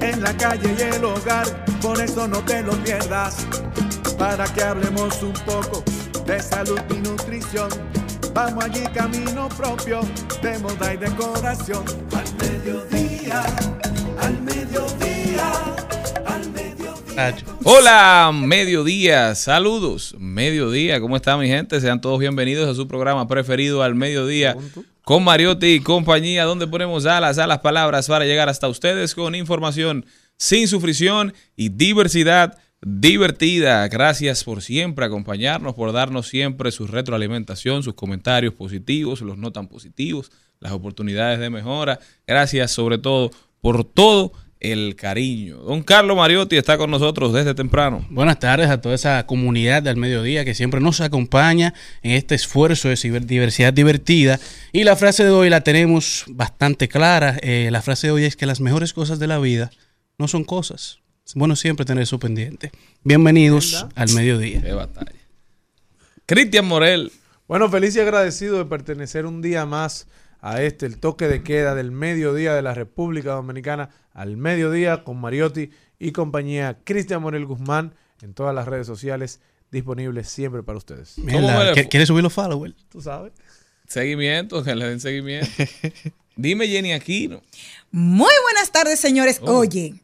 en la calle y el hogar, por eso no te lo pierdas, para que hablemos un poco de salud y nutrición. Vamos allí camino propio de moda y decoración. Al mediodía, al mediodía, al mediodía. Hola, mediodía, saludos, mediodía, ¿cómo está mi gente? Sean todos bienvenidos a su programa preferido al mediodía con Mariotti y compañía, donde ponemos alas a las palabras para llegar hasta ustedes con información sin sufrición y diversidad divertida. Gracias por siempre acompañarnos, por darnos siempre su retroalimentación, sus comentarios positivos, los no tan positivos, las oportunidades de mejora. Gracias sobre todo por todo el cariño. Don Carlos Mariotti está con nosotros desde temprano. Buenas tardes a toda esa comunidad del mediodía que siempre nos acompaña en este esfuerzo de diversidad divertida. Y la frase de hoy la tenemos bastante clara. Eh, la frase de hoy es que las mejores cosas de la vida no son cosas. Es bueno siempre tener eso pendiente. Bienvenidos al mediodía. Qué batalla. Cristian Morel. Bueno, feliz y agradecido de pertenecer un día más a este, el toque de queda del mediodía de la República Dominicana, al mediodía con Mariotti y compañía Cristian Morel Guzmán en todas las redes sociales disponibles siempre para ustedes. Mierda, me le ¿qué- fu- ¿Quieres subir los followers? Tú sabes. Seguimiento, que le den seguimiento. Dime Jenny Aquino. Muy buenas tardes, señores. Oh. Oye,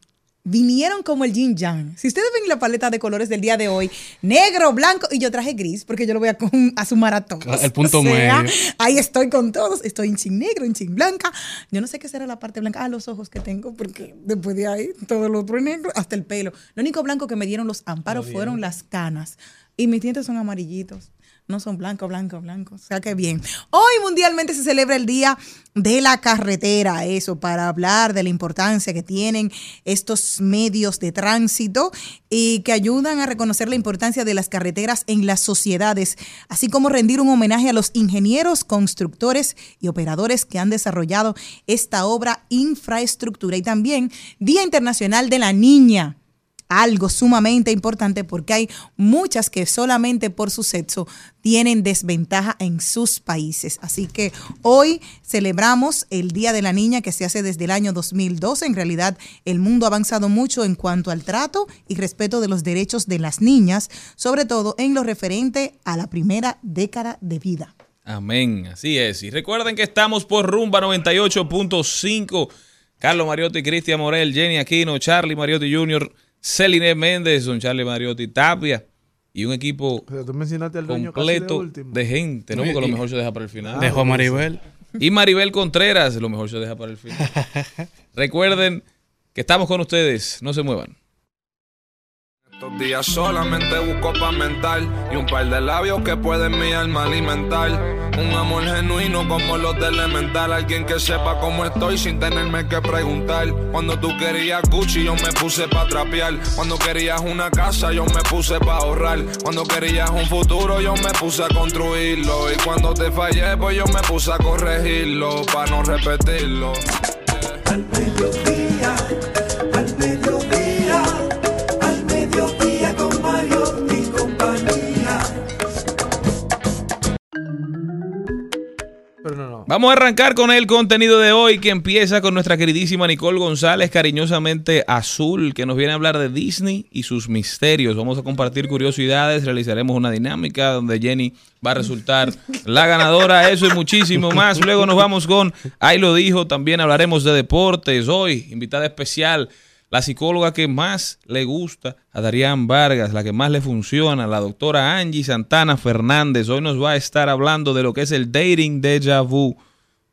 vinieron como el yin yang. Si ustedes ven la paleta de colores del día de hoy, negro, blanco y yo traje gris porque yo lo voy a, a sumar a todos. El punto medio. Ahí estoy con todos. Estoy en chin negro, en chin blanca. Yo no sé qué será la parte blanca. Ah, los ojos que tengo porque después de ahí todo lo otro es negro, hasta el pelo. Lo único blanco que me dieron los amparos fueron las canas. Y mis dientes son amarillitos. No son blancos, blancos, blancos. O sea que bien. Hoy mundialmente se celebra el Día de la Carretera. Eso, para hablar de la importancia que tienen estos medios de tránsito y que ayudan a reconocer la importancia de las carreteras en las sociedades, así como rendir un homenaje a los ingenieros, constructores y operadores que han desarrollado esta obra infraestructura. Y también Día Internacional de la Niña algo sumamente importante porque hay muchas que solamente por su sexo tienen desventaja en sus países. Así que hoy celebramos el Día de la Niña que se hace desde el año 2012. En realidad el mundo ha avanzado mucho en cuanto al trato y respeto de los derechos de las niñas, sobre todo en lo referente a la primera década de vida. Amén, así es. Y recuerden que estamos por Rumba 98.5. Carlos Mariotti, Cristian Morel, Jenny Aquino, Charlie Mariotti Jr., Celine Méndez, don Charlie Mariotti Tapia y un equipo O sea, tú mencionaste al dueño casi de completo de gente, ¿no? Y- Porque lo mejor se deja para el final. Dejo a Maribel. Y Maribel Contreras, lo mejor se deja para el final. Recuerden que estamos con ustedes, no se muevan. Estos días solamente busco pa' mental y un par de labios que pueden mi alma alimentar. Un amor genuino como los de Elemental, alguien que sepa cómo estoy sin tenerme que preguntar. Cuando tú querías Gucci yo me puse pa' trapear. Cuando querías una casa yo me puse pa' ahorrar. Cuando querías un futuro yo me puse a construirlo. Y cuando te fallé pues yo me puse a corregirlo pa' no repetirlo. Al Vamos a arrancar con el contenido de hoy que empieza con nuestra queridísima Nicole González, cariñosamente azul, que nos viene a hablar de Disney y sus misterios. Vamos a compartir curiosidades, realizaremos una dinámica donde Jenny va a resultar la ganadora, eso y muchísimo más. Luego nos vamos con, ahí lo dijo, también hablaremos de deportes. Hoy, invitada especial, la psicóloga que más le gusta a Darían Vargas, la que más le funciona, la doctora Angie Santana Fernández. Hoy nos va a estar hablando de lo que es el dating déjà vu,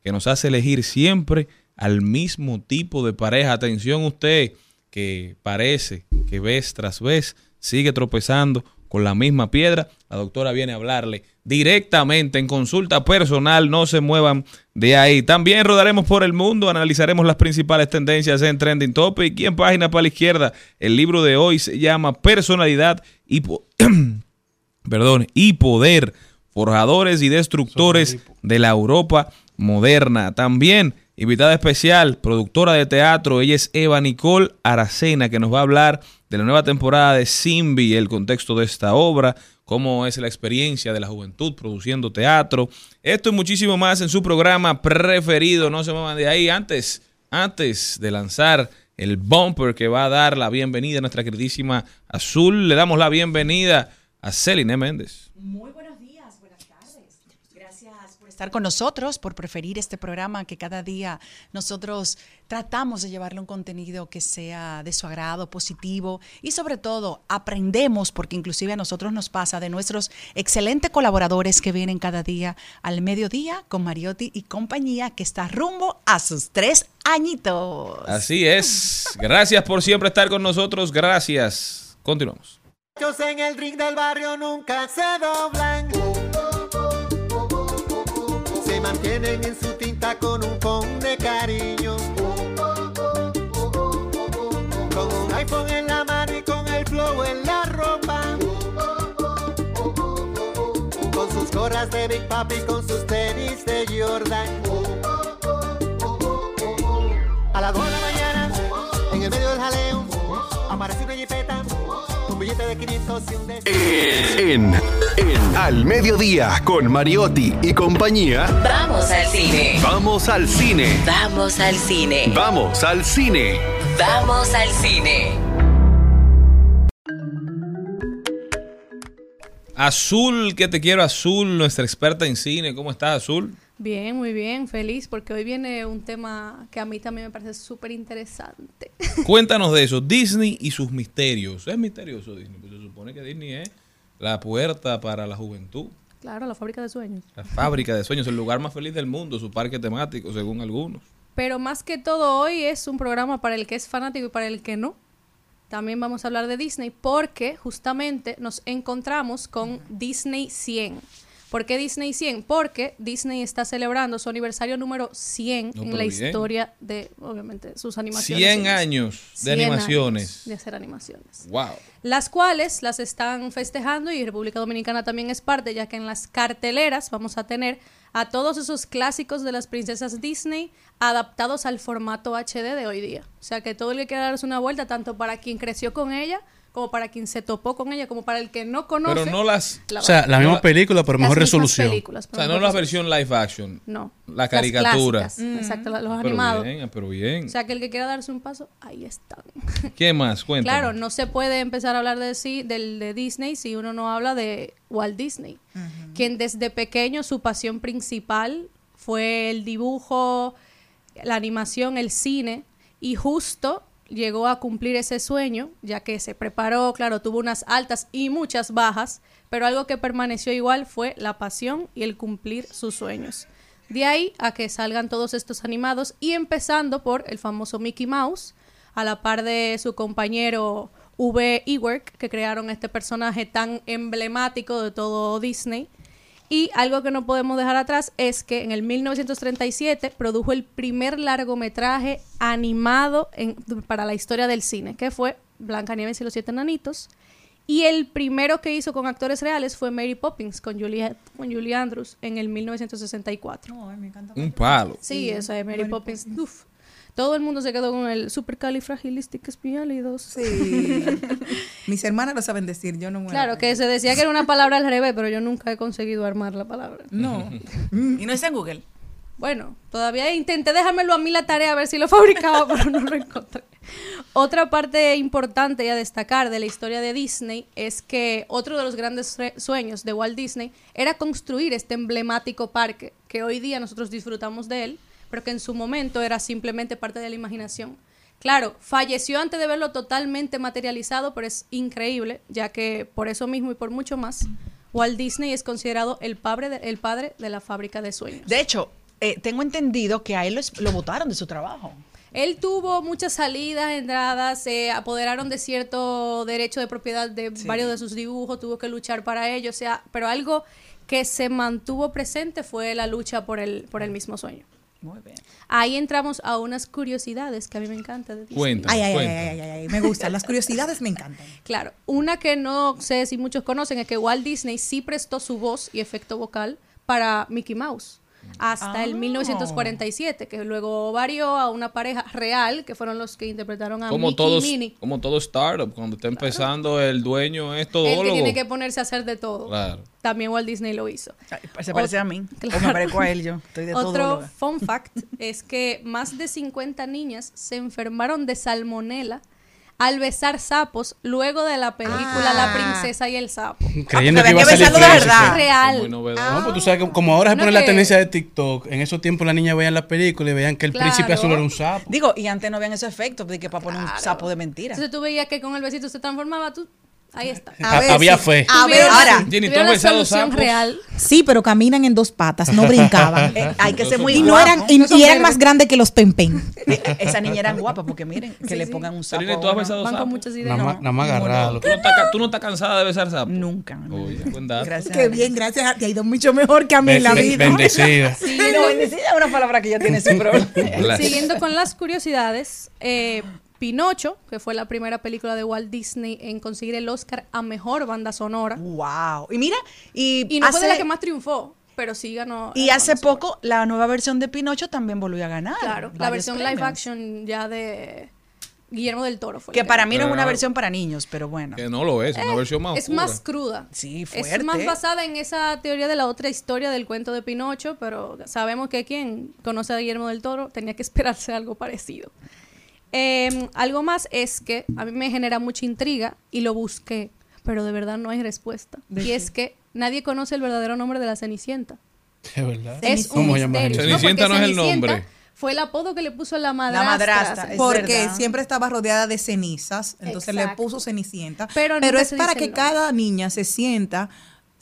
que nos hace elegir siempre al mismo tipo de pareja. Atención usted, que parece que vez tras vez sigue tropezando con la misma piedra. La doctora viene a hablarle directamente en consulta personal. No se muevan de ahí. También rodaremos por el mundo, analizaremos las principales tendencias en Trending Topic y en página para la izquierda. El libro de hoy se llama Personalidad y, perdón, y Poder, Forjadores y Destructores de la Europa Moderna. También, invitada especial, productora de teatro, ella es Eva Nicole Aracena, que nos va a hablar de la nueva temporada de Simbi, el contexto de esta obra, cómo es la experiencia de la juventud produciendo teatro. Esto y muchísimo más en su programa preferido. No se muevan de ahí. Antes, antes de lanzar el bumper que va a dar la bienvenida a nuestra queridísima Azul, le damos la bienvenida a Celine Méndez. Muy buenas estar con nosotros, por preferir este programa que cada día nosotros tratamos de llevarle un contenido que sea de su agrado, positivo y sobre todo aprendemos, porque inclusive a nosotros nos pasa de nuestros excelentes colaboradores que vienen cada día al mediodía con Mariotti y compañía que está rumbo a sus tres añitos. Así es. Gracias por siempre estar con nosotros. Gracias. Continuamos. En el ring del barrio nunca se doblan. Mantienen en su tinta con un phone de cariño. Con un iPhone en la mano y con el flow en la ropa. Con sus gorras de Big Papi, con sus tenis de Jordan. A las 2 de la mañana, en el medio del jaleo, aparece una jipeta, billete de 500 y un de... En, en Al Mediodía con Mariotti y compañía. Vamos al cine. Vamos al cine. Vamos al cine. Vamos al cine. Vamos al cine. Azul, que te quiero, Azul, nuestra experta en cine. ¿Cómo estás, Azul? Bien, muy bien, feliz, porque hoy viene un tema que a mí también me parece súper interesante. Cuéntanos de eso. Disney y sus misterios. Es misterioso Disney, pues se supone que Disney es la puerta para la juventud. Claro, la fábrica de sueños. La fábrica de sueños, el lugar más feliz del mundo, su parque temático, según algunos. Pero más que todo hoy es un programa para el que es fanático y para el que no. También vamos a hablar de Disney porque justamente nos encontramos con Disney 100. ¿Por qué Disney 100? Porque Disney está celebrando su aniversario número 100 No, en la bien. historia de, obviamente, sus animaciones. 100 años de 100 animaciones. años de hacer animaciones. Wow. las cuales las están festejando y República Dominicana también es parte, ya que en las carteleras vamos a tener a todos esos clásicos de las princesas Disney adaptados al formato HD de hoy día. O sea que todo el que quiera darse una vuelta, tanto para quien creció con ella, como para quien se topó con ella, como para el que no conoce. Pero no las. la O sea, la misma la- película, pero las mejor mismas resolución. películas, O sea, no la versión live action. No. La Las caricatura. clásicas, Exacto, la- los Pero animados. bien, pero bien. O sea que el que quiera darse un paso, ahí están. ¿Qué más? Cuéntame. Claro, no se puede empezar a hablar de, sí, del, de Disney si uno no habla de Walt Disney, quien desde pequeño su pasión principal fue el dibujo, la animación, el cine, y justo llegó a cumplir ese sueño, ya que se preparó, claro, tuvo unas altas y muchas bajas, pero algo que permaneció igual fue la pasión y el cumplir sus sueños. De ahí a que salgan todos estos animados y empezando por el famoso Mickey Mouse, a la par de su compañero V. Ewert, que crearon este personaje tan emblemático de todo Disney. Y algo que no podemos dejar atrás es que en el 1937 produjo el primer largometraje animado en- para la historia del cine, que fue Blancanieves y los siete enanitos. Y el primero que hizo con actores reales fue Mary Poppins con Julie, con Julie Andrews en el 1964. Ay, me encanta. Un palo. Sí, esa de Mary, Poppins. Uf. Todo el mundo se quedó con el supercalifragilisticexpialidoso. Sí. Mis hermanas lo saben decir, yo no me Claro, que se decía que era una palabra al revés, pero yo nunca he conseguido armar la palabra. No. Y no está en Google. Bueno, todavía intenté dejármelo a mí la tarea a ver si lo fabricaba, pero no lo encontré. Otra parte importante y a destacar de la historia de Disney es que otro de los grandes sue- sueños de Walt Disney era construir este emblemático parque, que hoy día nosotros disfrutamos de él, pero que en su momento era simplemente parte de la imaginación. Claro, falleció antes de verlo totalmente materializado, pero es increíble, ya que por eso mismo y por mucho más, Walt Disney es considerado el padre de, el padre de la fábrica de sueños. De hecho, eh, tengo entendido que a él lo, votaron de su trabajo. Él tuvo muchas salidas, entradas, se apoderaron de cierto derecho de propiedad de varios de sus dibujos, tuvo que luchar para ello, o sea, pero algo que se mantuvo presente fue la lucha por el, por el mismo sueño. Muy bien. Ahí entramos a unas curiosidades que a mí me encanta de Disney. Cuenta, Ay, ay, cuenta. ay, ay, ay, ay, me gustan. Las curiosidades me encantan. Claro, una que no sé si muchos conocen es que Walt Disney sí prestó su voz y efecto vocal para Mickey Mouse hasta el Ah. 1947, que luego varió a una pareja real, que fueron los que interpretaron a Como Mickey todos, y Minnie. como todo startup, cuando está empezando el dueño es El que tiene que ponerse a hacer de todo. Claro. También Walt Disney lo hizo. Ay, Se parece Ot- a mí. O me parezco a él yo. Estoy de Otro todo. fun fact es que más de 50 niñas se enfermaron de salmonela al besar sapos luego de la película La princesa y el sapo. Creyendo Ah, que porque iba a que salir de verdad. Real. Muy novedoso. No, pues tú sabes que como ahora se No pone la que- tendencia de TikTok, en esos tiempos las niñas veían la película y veían que el Claro. príncipe azul era un sapo. Digo, y antes no habían esos efectos de que para poner un sapo de mentira. Entonces tú veías que con el besito se transformaba, tú, ahí está. A ver Había fe. A ver, ahora, Jenny, ¿tú la besado solución sapos? real. Sí, pero caminan en dos patas, no brincaban. Eh, hay que ser muy y no guapo. eran, y, No y eran más grandes que los pempen. Eh, Esa niña era guapa porque miren, que le pongan un sapo. A ¿tú has besado Van con sapos? muchas ideas. Nada más, nada más agarrarlo. ¿Tú no, estás, ca- tú no estás cansada de besar sapos? Nunca. Oye, buen dato. Gracias. Qué bien, gracias a ti. Ha ido mucho mejor que a mí en la vida. Bendecida. Sí, no, bendecida es una palabra que ya tiene su problema. Siguiendo con las curiosidades, eh, Pinocho, que fue la primera película de Walt Disney en conseguir el Oscar a mejor banda sonora. wow. Y mira, y, Y no fue de la que más triunfó, pero sí ganó. y hace sonora. poco la nueva versión de Pinocho también volvió a ganar. Claro, la versión live action ya de Guillermo del Toro fue. Que para mí no es una versión para niños, pero bueno. Que no lo es, es una versión más Eh, es oscura. más cruda. Sí, Es fuerte. más basada en esa teoría de la otra historia del cuento de Pinocho, pero sabemos que quien conoce a Guillermo del Toro tenía que esperarse algo parecido. Eh, algo más es que a mí me genera mucha intriga y lo busqué, pero de verdad no hay respuesta. Y es que nadie conoce el verdadero nombre de la Cenicienta. Es verdad. Es un ¿Cómo llamas misterio. Cenicienta no es el Cenicienta nombre. Fue el apodo que le puso la madrastra. madrastra, es Porque verdad. siempre estaba rodeada de cenizas, entonces le puso Cenicienta. Pero es para que cada niña se sienta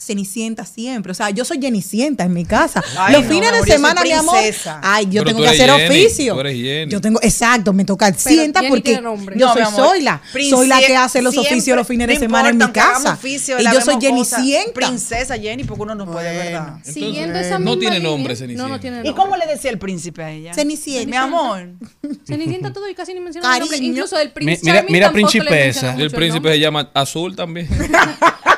Cenicienta siempre. O sea, yo soy Jenicienta en mi casa. Ay, Los no, fines amor, de semana, mi amor. Ay, yo Pero tengo que hacer Jenny, oficio. tú eres Jenny. Yo tengo, exacto, me toca Sienta Jenny porque tiene nombre. yo No, soy. Zoila. Soy la que hace los siempre, oficios los fines de no semana en mi casa. oficio, y yo soy cosas. Jenicienta. Princesa Jenny, porque uno no puede, ¿verdad? Entonces, Siguiendo esa no tiene nombre, No, Cenicienta. no tiene ¿Y nombre. cómo le decía el príncipe a ella? Cenicienta. Mi amor. Cenicienta todo y casi ni menciona el nombre. Incluso el Mi- príncipe mira- mira, principesa. Y el príncipe se llama Azul también.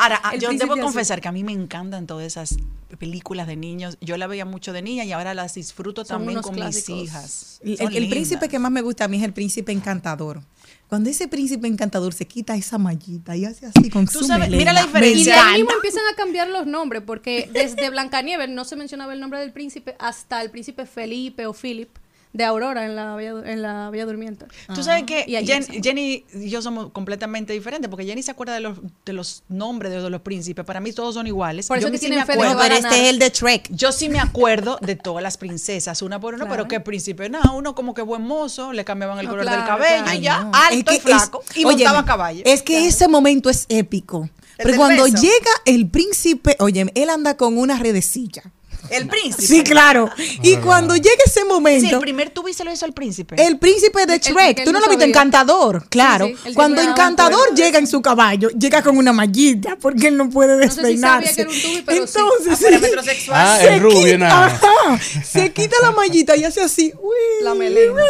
Ahora, ah, El yo debo azul. confesar que a mí me encantan todas esas películas de niños. Yo la veía mucho de niña y ahora las disfruto Son también con clásicos. mis hijas. El, Son el príncipe que más me gusta a mí es el príncipe encantador. Cuando ese príncipe encantador se quita esa mallita y hace así con Tú su sabes, melena, mira la diferencia. Y de ahí mismo empiezan a cambiar los nombres, porque desde Blancanieves no se mencionaba el nombre del príncipe hasta el príncipe Felipe o Philip de Aurora en la Bella, en la Bella Durmiente. Tú sabes que Jen-. Jenny y yo somos completamente diferentes, porque Jenny se acuerda de los, de los nombres de los príncipes. Para mí todos son iguales. Por eso yo que sí tienen me acuerdo. que Pero ganar. este es el de Shrek. Yo sí me acuerdo de todas las princesas, una por una, Claro. pero qué príncipe. Nada, uno como que buen mozo, le cambiaban el No, color claro, del cabello claro. y ya, No, alto es que y flaco. es- y óyeme, montaba caballo. Es que ese momento es épico. Pero cuando beso. llega el príncipe, oye, él anda con una redecilla. El príncipe. Sí, claro. Y cuando llega ese Sí, momento, el primer tubi se lo hizo al príncipe. el príncipe de El- el Shrek, tú no lo viste, sabía. encantador, claro. Sí, sí, Cuando encantador llega en su caballo, llega con una mallita porque él no puede No sé si sabía despeinarse. que era un tubi, pero sí. Entonces, Ah, metrosexual. Ah, se el rubio, quita- nada. ajá, se quita la mallita y hace así. uy, La melena.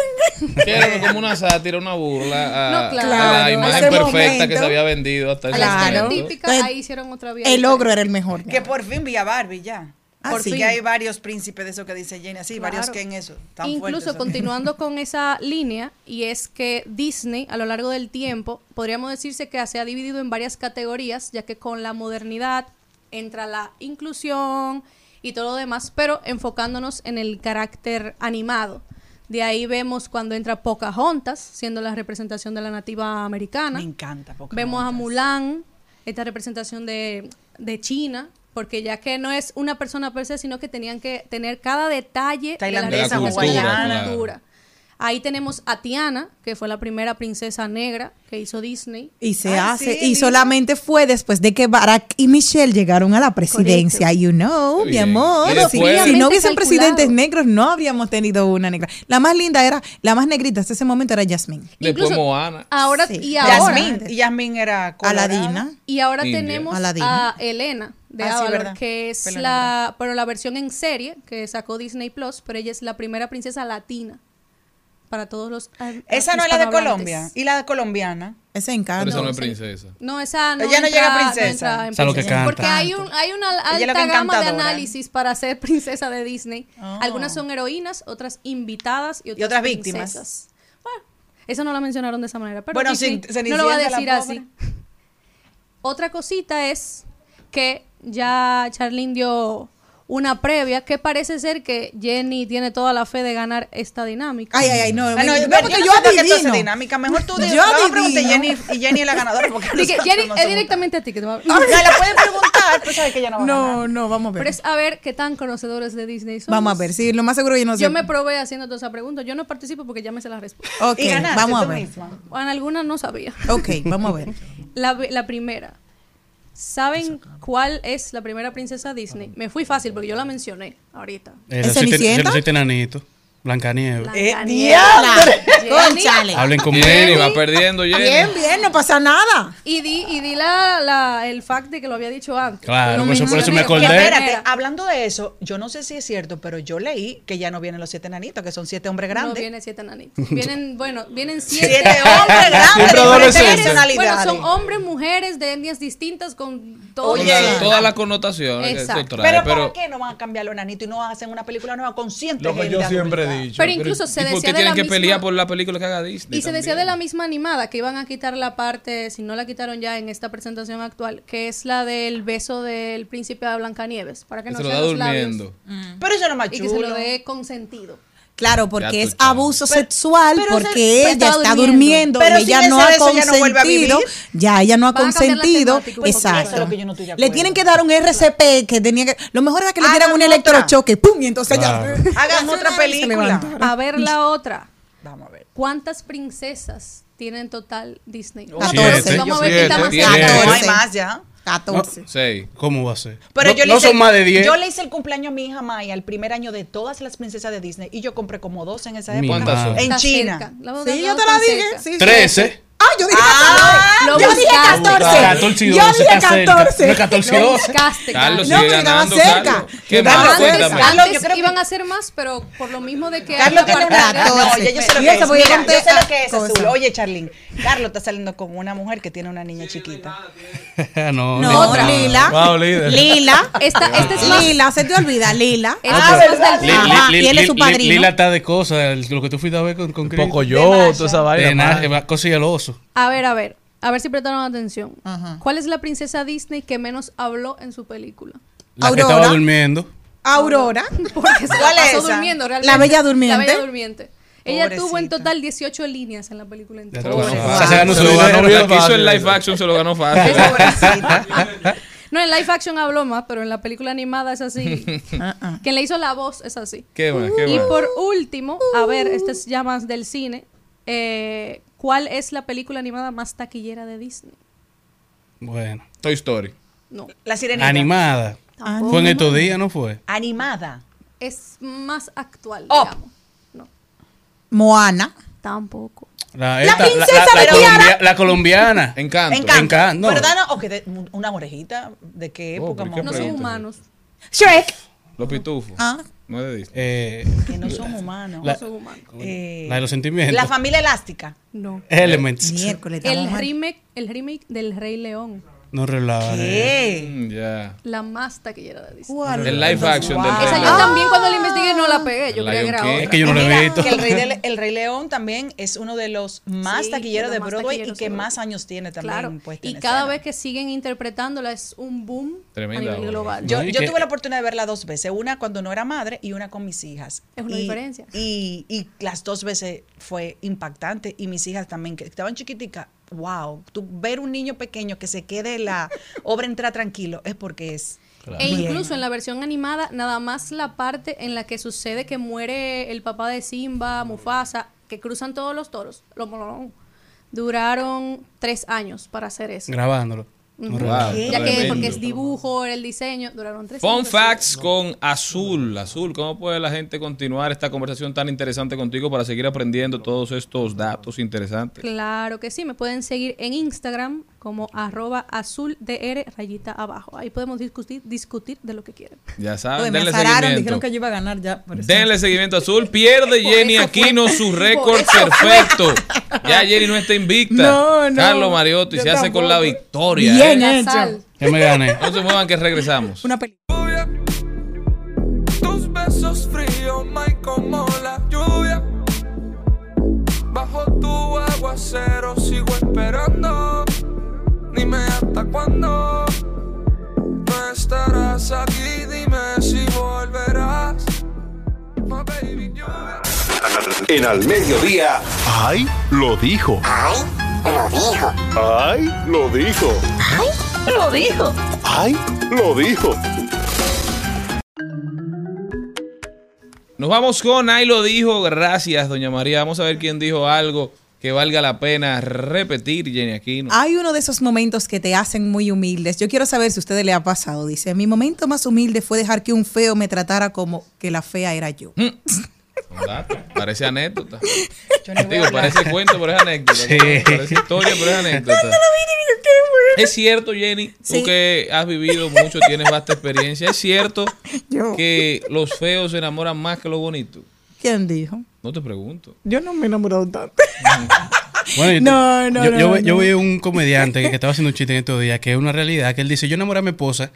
Que era como una sátira, una burla a, No, a claro. la imagen perfecta que se había vendido hasta la Claro. Entonces, ahí hicieron otra vía. El ogro era el mejor. Que por fin vi a Barbie ya. Ah, Porque sí. ya hay varios príncipes de eso que dice Jenny, así, varios Claro. que en eso. Tan Incluso continuando con esa línea, y es que Disney a lo largo del tiempo, podríamos decirse que se ha dividido en varias categorías, ya que con la modernidad entra la inclusión, y todo lo demás, pero enfocándonos en el carácter animado. De ahí vemos cuando entra Pocahontas, siendo la representación de la nativa americana. Me encanta Pocahontas. Vemos a Mulan, esta representación de, de China, porque ya que no es una persona per se, sino que tenían que tener cada detalle Tailandesa, de la representación de la cultura. Ahí tenemos a Tiana, que fue la primera princesa negra que hizo Disney. Y se Ah, hace, sí, y solamente fue después de que Barack y Michelle llegaron a la presidencia. You know, mi amor. Y Si- si no hubiesen presidentes negros, no habríamos tenido una negra. La más linda era, la más negrita hasta ese momento era Jasmine. Después Incluso- Moana. Ahora Sí. y ahora Yasmín. Y Yasmín era colorada. Aladina. y ahora India. tenemos Aladina. a Elena de Ah, Avalor, que es Pelo la, pero la versión en serie que sacó Disney Plus, pero ella es la primera princesa latina para todos los. Esa no es la de. Colombia. Y la de colombiana. Ese encanto. Pero esa no es princesa. No, esa no. Ella no llega a princesa. en Esa es lo que canta. Porque hay, un, hay una alta gama de análisis para ser princesa de Disney. Oh. Algunas son heroínas, otras invitadas y otras, otras víctimas. princesas. Bueno, eso no la mencionaron de esa manera. Pero Bueno, Disney sí, no lo va a decir así. Otra cosita es que ya Charlene dio una previa que parece ser que Jenny tiene toda la fe de ganar esta dinámica. Ay, ay, ay, no. No, no, yo, porque yo no tú adivino. dinámica. Mejor tú Yo vamos a preguntar adivino. Jenny y Jenny es la ganadora. Porque Jenny, no es somos- directamente a ti que te va a... No, la puedes preguntar, pues sabes que ella no va a ganar. No, no, vamos a ver. Pero es a ver qué tan conocedores de Disney somos. Vamos a ver, sí, lo más seguro que yo no sé. Yo me probé haciendo toda esa pregunta. Yo no participo porque ya me sé la respuesta. Ok, Y ganaste vamos a tú ver. misma. En algunas no sabía. Ok, vamos a ver. La, la primera. ¿Saben cuál es la primera princesa Disney? Me fui fácil porque yo la mencioné ahorita. Enanitos. Blancanieves. Eh, Blancanieves. Hablen conmigo. Jenny, va perdiendo, Jenny. Bien, bien, no pasa nada. Y di, y di la, la- el fact de que lo había dicho antes. Claro, por eso- por eso me acordé. Que espérate, hablando de eso, yo no sé si es cierto, pero yo leí que ya no vienen los siete enanitos, que son siete hombres No grandes. vienen siete nanitos. Vienen, bueno, vienen siete, Siete hombres grandes Siempre de. Bueno, son hombres, mujeres de etnias distintas con todo. Oye, Toda- Todas las connotaciones que Exacto. eso trae. pero, Pero, ¿para qué no van a cambiar los enanitos y no hacen una película nueva consciente? Lo que yo siempre dicho. Pero incluso se ¿y por decía qué de tienen la que misma- pelear por la película que haga Disney? Y se decía también? de la misma animada que iban a quitar la parte, si no la quitaron ya en esta presentación actual, que es la del beso del príncipe de Blancanieves, para que Que no se lo da los labios durmiendo. Pero eso es lo más y que se chulo. lo dé consentido. Claro, porque es abuso Pero- sexual, pero porque se- ella está durmiendo. durmiendo, Pero y ella no ha ya no vuelve a consentido, ya ella no ha consentido, exacto. no le tienen que dar un RCP que tenía que, lo mejor era que le dieran Hagan un otra. electrochoque, pum, y entonces Claro. ya Hagan otra película. A ver la otra. Vamos a ver. ¿Cuántas princesas tiene en total Disney? Vamos a ver qué está más. No hay más ya. 14. Seis. ¿Cómo va a ser? Pero no yo le no hice, son más de 10. Yo le hice el cumpleaños a mi hija Maya el primer año de todas las princesas de Disney y yo compré como dos en esa época. ¿Cuántas son? En China. Sí, yo te la dije. Sí, sí. 13. Ah, yo dije Ah, 14. lo Yo dije buscaste. 14. 14 y Yo 12 dije está cerca. 14. No, 14 y Lo 12. buscaste, Carlos Carlos. No, pero estaba cerca. Carlos. ¿Qué Carlos, más? Yo creo que- iban a hacer más, pero por lo mismo de que Carlos tiene una una. parte- No, ya yo sé lo Y que eso es. porque yo Mira, conté, yo sé ah, lo que es cosa. azul. Oye, Charlene, Carlos está saliendo con una mujer que tiene una niña chiquita. no, No, Otra. Lila. Lila. Esta, esta es más. Lila, se te olvida, Lila. esta Ah, y él es su padrino. Lila está de cosas, lo que tú fuiste a ver con, con Un Chris. poco yo, toda esa vaina. nada, man. cosa y el oso. A ver, a ver. A ver si prestaron atención. Ajá. ¿Cuál es la princesa Disney que menos habló en su película? La que Aurora. estaba durmiendo. Aurora. Porque se la ¿Cuál es pasó esa? durmiendo realmente. La Bella Durmiente. La Bella Durmiente. Ella tuvo en total 18 líneas en la película entera. ganó Pobre. fácil. Se ganó Se su lo ganó bien que fácil. el live action se lo ganó fácil. Pobrecita. No, en live action habló más, pero en la película animada es así. Ah, ah. Quien le hizo la voz es así. ¿Qué más? ¿Qué Y más? por último, a ver, este es ya más del cine. eh, ¿Cuál es la película animada más taquillera de Disney? Bueno. Toy Story. No. La sirenita. Animada. Tampoco. Fue en estos días, ¿no fue? Animada. Es más actual, Oh. digamos. No, Moana. tampoco. La, La princesa la, colombia- la colombiana. Encanto. Encanto. Encanto, una orejita? ¿De qué Oh, época? qué más No son humanos. Shrek. Los pitufos. Ah. No es de Disney. Eh, Que no son humanos. La- No son humanos. Eh, la de los sentimientos. la familia elástica. No. Elements. Miércoles. El remake, el remake del Rey León. No relajes. ¿Qué? Mm, ya. La más taquillera de Disney. ¿Cuál? El live action del. Rey Esa yo también cuando la investigué no la pegué. Yo creía que era otra. Es que yo no he visto. que el Rey, de- el Rey León también es uno de los más Sí, taquilleros de Broadway y que más años tiene también Claro. puesta Y en cada escena. vez que siguen interpretándola es un boom Tremenda a nivel global. Yo, yo tuve la oportunidad de verla dos veces, una cuando no era madre y una con mis hijas. Es una Y- diferencia. Y, y las dos veces fue impactante y mis hijas también, que estaban chiquiticas, wow, tú ver un niño pequeño que se quede la obra entera tranquilo es porque es... E incluso en la versión animada, nada más la parte en la que sucede que muere el papá de Simba, Mufasa, que cruzan todos los toros, lo- lo- duraron tres años para hacer eso. Grabándolo. Ya que porque es dibujo, el diseño, duraron tres Fun años. facts con Azul. Azul, ¿cómo puede la gente continuar esta conversación tan interesante contigo para seguir aprendiendo todos estos datos interesantes? Claro que sí, me pueden seguir en Instagram como arroba azuldr rayita abajo. Ahí podemos discutir, discutir de lo que quieran. Ya saben, me denle seguimiento. dijeron que yo iba a ganar ya. por eso. Denle seguimiento a Azul. Pierde Jenny Aquino fue. su récord perfecto. Ya Jenny no está invicta. No, no. Carlos Mariotti se hace con la victoria. Bien ¿eh? hecho. Ya me gané. No se muevan que regresamos. Una película. Tus besos fríos, my como la lluvia. Bajo tu aguacero sigo esperando. Dime hasta cuándo no estarás aquí. Dime si volverás. My baby, lluvia. En al mediodía. ¡Ay! Lo dijo. ¡Ay! Lo dijo. ¡Ay! Lo dijo. ¡Ay! Lo dijo. ¡Ay! Lo dijo. Nos vamos con Ahí lo dijo. Gracias, doña María. Vamos a ver quién dijo algo que valga la pena repetir, Jenny Aquino. Hay uno de esos momentos que te hacen muy humildes. Yo quiero saber si a ustedes le ha pasado. Dice, mi momento más humilde fue dejar que un feo me tratara como que la fea era yo. Un dato. Parece anécdota. A Digo, parece cuento, pero es anécdota. Sí. Parece historia, pero es anécdota. Es cierto, Jenny, tú Sí. que has vivido mucho, tienes vasta experiencia. Es cierto Yo. que los feos se enamoran más que los bonitos. ¿Quién dijo? No te pregunto. Yo no me he enamorado tanto. Bueno, yo- No, no, yo, no, yo, ve- yo no. vi un comediante que, que estaba haciendo un chiste en estos días, que es una realidad, que él dice, yo enamoré a mi esposa.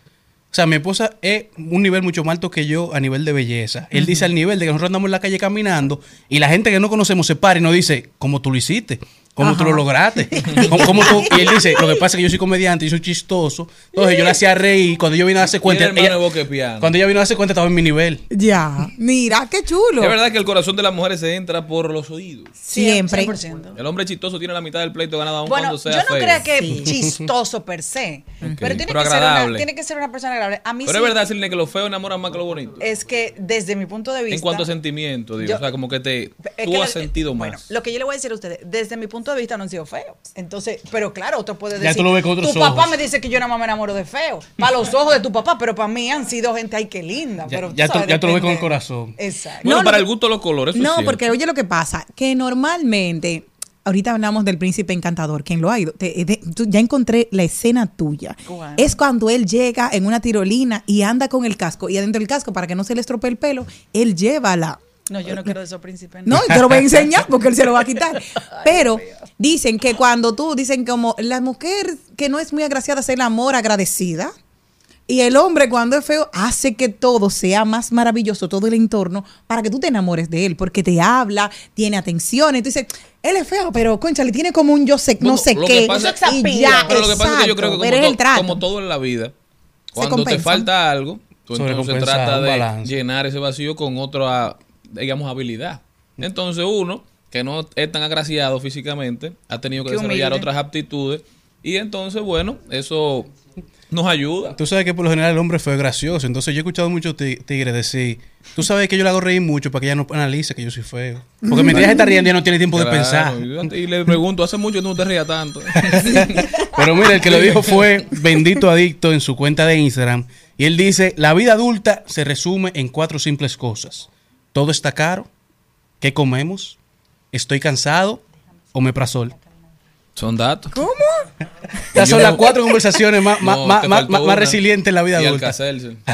O sea, mi esposa es un nivel mucho más alto que yo a nivel de belleza. Él dice al nivel de que nosotros andamos en la calle caminando y la gente que no conocemos se para y nos dice, ¿cómo tú lo hiciste? ¿Cómo tú lo lograste? ¿Cómo, cómo tú? Y él dice, lo que pasa es que yo soy comediante y soy chistoso. Entonces yo le hacía reír cuando yo vine a darse cuenta... Ella- cuando ella vino a darse cuenta estaba en mi nivel. Ya. Mira, qué chulo. Es verdad que el corazón de las mujeres se entra por los oídos. Siempre. 100%. El hombre chistoso tiene la mitad del pleito ganado aun Bueno, cuando yo sea no feo. creo que Sí. chistoso per se, pero, tiene, pero que ser una, agradable. tiene que ser una persona agradable. A mí Pero sí, es verdad, Silne, que los feos enamoran más que los bonitos. es que desde mi punto de vista... En cuanto a sentimiento, digo. Yo- o sea, como que te, tú que has lo- sentido bueno, más. lo que yo le voy a decir a ustedes, desde mi punto de vista no han sido feos. Entonces, pero claro, otro puede Ya decir, tú lo ves con otros tu papá ojos. me dice que yo nada más me enamoro de feo. Para los ojos de tu papá, pero para mí han sido gente, ay, qué linda. Ya, pero ya, tú, sabes, ya tú lo ves con el corazón. Exacto. Bueno, No, para el gusto de los colores. es No, porque oye lo que pasa, que normalmente, ahorita hablamos del príncipe encantador, quien lo ha ido, te- ya encontré la escena tuya. Es cuando él llega en una tirolina y anda con el casco, y adentro del casco, para que no se le estropee el pelo, él lleva la... No, yo no quiero de esos príncipes. No, y te lo voy a enseñar porque él se lo va a quitar. Pero dicen que cuando tú, dicen como la mujer que no es muy agraciada es el amor agradecida. Y el hombre cuando es feo hace que todo sea más maravilloso, todo el entorno, para que tú te enamores de él, porque te habla, tiene atención. Entonces, él es feo, pero concha, le tiene como un yo sé, no sé lo qué. que pasa- y ya, pero lo que pasa es que yo creo que como, el to- trato. como todo en la vida, cuando te falta algo, tú entonces Sobrecompensar, tratas un de llenar ese vacío con otra, digamos, habilidad. Entonces uno, que no es tan agraciado físicamente, ha tenido que Qué desarrollar humilde. otras aptitudes y entonces, bueno, eso nos ayuda. Tú sabes que por lo general el hombre fue gracioso. Entonces yo he escuchado muchos ti- tigres decir, tú sabes que yo le hago reír mucho para que ella no analice que yo soy feo. Porque mientras ella está riendo ya no tiene tiempo de pensar. Y le pregunto, hace mucho no te rías tanto. Pero mira, el que lo dijo fue Bendito Adicto en su cuenta de Instagram. Y él dice, la vida adulta se resume en cuatro simples cosas. Todo está caro. ¿Qué comemos? ¿Estoy cansado? ¿O me prasol? Son datos. ¿Cómo? Estas son Yo- las cuatro conversaciones más, más, No, más, más- más resilientes en la vida Y adulta.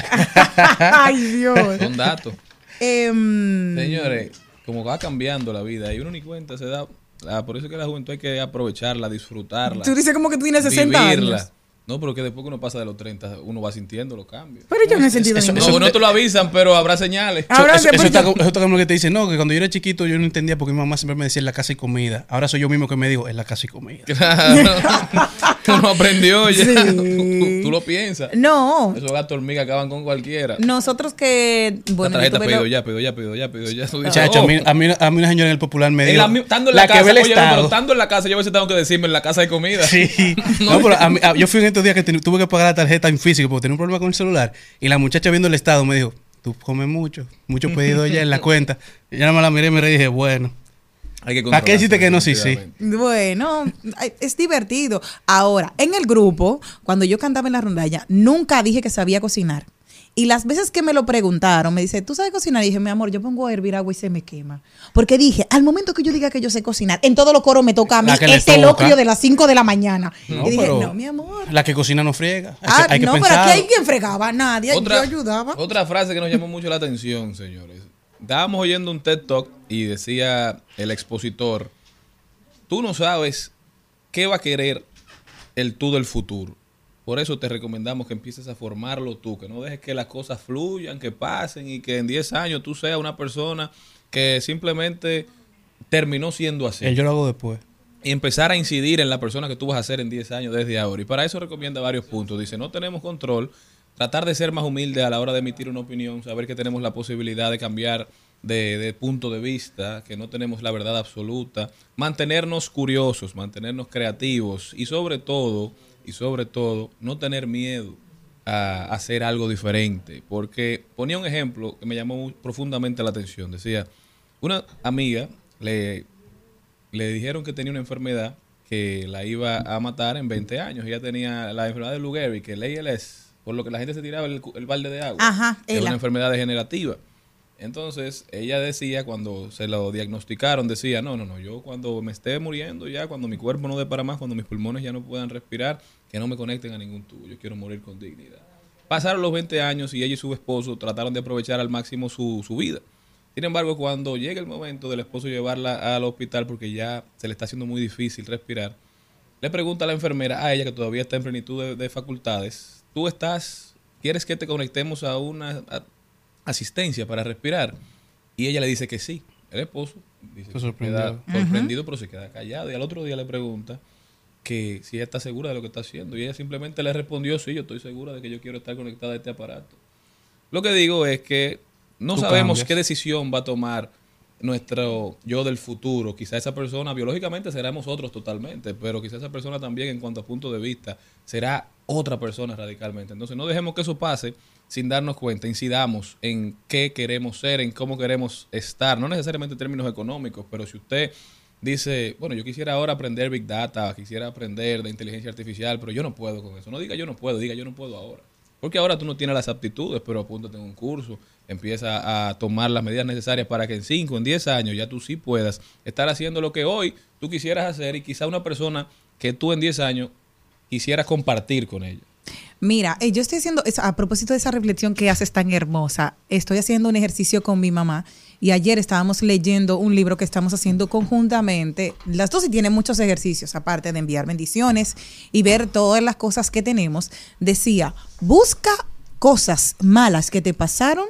Ay, Dios. Son datos. Em, Señores, como va cambiando la vida y uno ni cuenta se da. ah, por eso es que la juventud hay que aprovecharla, disfrutarla. tú dices como que tú tienes 60 vivirla. años. No, pero que después que uno pasa de los 30, uno va sintiendo los cambios. Pero yo no he sentido eso- ninguno. No, no te lo avisan, pero habrá señales. Ahora eso, después eso está, eso está como lo que te dicen, no, que cuando yo era chiquito yo no entendía porque mi mamá siempre me decía en la casa y comida. Ahora soy yo mismo que me digo en la casa y comida. Claro. uno aprendió ya. Sí. Tú, tú lo piensas. No, Esos gatos hormigas acaban con cualquiera. nosotros que. Bueno, la tarjeta la- ya, pedido ya, pedido ya, pedido ya. Tú Chacho, a, oh. mí, a, mí, a mí una señora en el popular me dijo, estando en la, la, casa, que ve el oye, no, pero estando en la casa, yo a veces tengo que decirme en la casa hay comida. Sí. No, pero a mí- a- yo fui en estos días que ten- tuve que pagar la tarjeta en físico porque tenía un problema con el celular. Y la muchacha viendo el estado me dijo, tú comes mucho, mucho pedido ya en la cuenta. Y yo nada más la miré y me reí y dije, bueno. Hay que ¿Para qué dijiste que no? Sí, sí. Bueno, es divertido. Ahora, en el grupo, cuando yo cantaba en la rondalla, nunca dije que sabía cocinar. Y las veces que me lo preguntaron, me dice, ¿tú sabes cocinar? Y dije, mi amor, yo pongo a hervir agua y se me quema. Porque dije, al momento que yo diga que yo sé cocinar, en todos los coros me toca a mí este locrio de las 5 de la mañana. No, y dije, no, mi amor. La que cocina no friega. Hay Ah, que, hay que no, pero aquí hay quien fregaba, nadie. Otra, yo ayudaba. otra frase que nos llamó mucho la atención, señores. Estábamos oyendo un TED Talk y decía el expositor, tú no sabes qué va a querer el tú del futuro. Por eso te recomendamos que empieces a formarlo tú, que no dejes que las cosas fluyan, que pasen y que en 10 años tú seas una persona que simplemente terminó siendo así. Eh, Yo lo hago después. y empezar a incidir en la persona que tú vas a ser en 10 años desde ahora. Y para eso recomienda varios puntos. Dice, no tenemos control, tratar de ser más humilde a la hora de emitir una opinión, saber que tenemos la posibilidad de cambiar de, de punto de vista, que no tenemos la verdad absoluta, mantenernos curiosos, mantenernos creativos y sobre todo, y sobre todo, no tener miedo a hacer algo diferente. Porque ponía un ejemplo que me llamó profundamente la atención. Decía, una amiga le le dijeron que tenía una enfermedad que la iba a matar en 20 años. Ella tenía la enfermedad de Lou Gehrig, que el ALS, por lo que la gente se tiraba el, el balde de agua. Ajá, es una enfermedad degenerativa. Entonces, ella decía, cuando se lo diagnosticaron, decía, no, no, no, yo cuando me esté muriendo ya, cuando mi cuerpo no dé para más, cuando mis pulmones ya no puedan respirar, que no me conecten a ningún tubo, yo quiero morir con dignidad. Pasaron los 20 años y ella y su esposo trataron de aprovechar al máximo su, su vida. Sin embargo, cuando llega el momento del esposo llevarla al hospital porque ya se le está haciendo muy difícil respirar, le pregunta a la enfermera, a ella que todavía está en plenitud de, de facultades, ¿tú estás, quieres que te conectemos a una asistencia para respirar? Y ella le dice que sí. El esposo dice, Se queda sorprendido, pero se queda callado. Y al otro día le pregunta que si ella está segura de lo que está haciendo. Y ella simplemente le respondió, sí, yo estoy segura de que yo quiero estar conectada a este aparato. Lo que digo es que no Tú sabemos cambias. qué decisión va a tomar nuestro yo del futuro. Quizá esa persona, biológicamente seremos otros totalmente, pero quizá esa persona también en cuanto a punto de vista será otra persona radicalmente. Entonces no dejemos que eso pase sin darnos cuenta, incidamos en qué queremos ser, en cómo queremos estar, no necesariamente en términos económicos, pero si usted dice, bueno, yo quisiera ahora aprender Big Data, quisiera aprender de inteligencia artificial, pero yo no puedo con eso. No diga yo no puedo, diga yo no puedo ahora. Porque ahora tú no tienes las aptitudes, pero apúntate en un curso, empieza a tomar las medidas necesarias para que en 5, en 10 años ya tú sí puedas estar haciendo lo que hoy tú quisieras hacer y quizá una persona que tú en 10 años quisieras compartir con ella. Mira, eh, yo estoy haciendo, a propósito de esa reflexión que haces tan hermosa, estoy haciendo un ejercicio con mi mamá y ayer estábamos leyendo un libro que estamos haciendo conjuntamente. Las dos y tienen muchos ejercicios, aparte de enviar bendiciones y ver todas las cosas que tenemos. Decía, busca cosas malas que te pasaron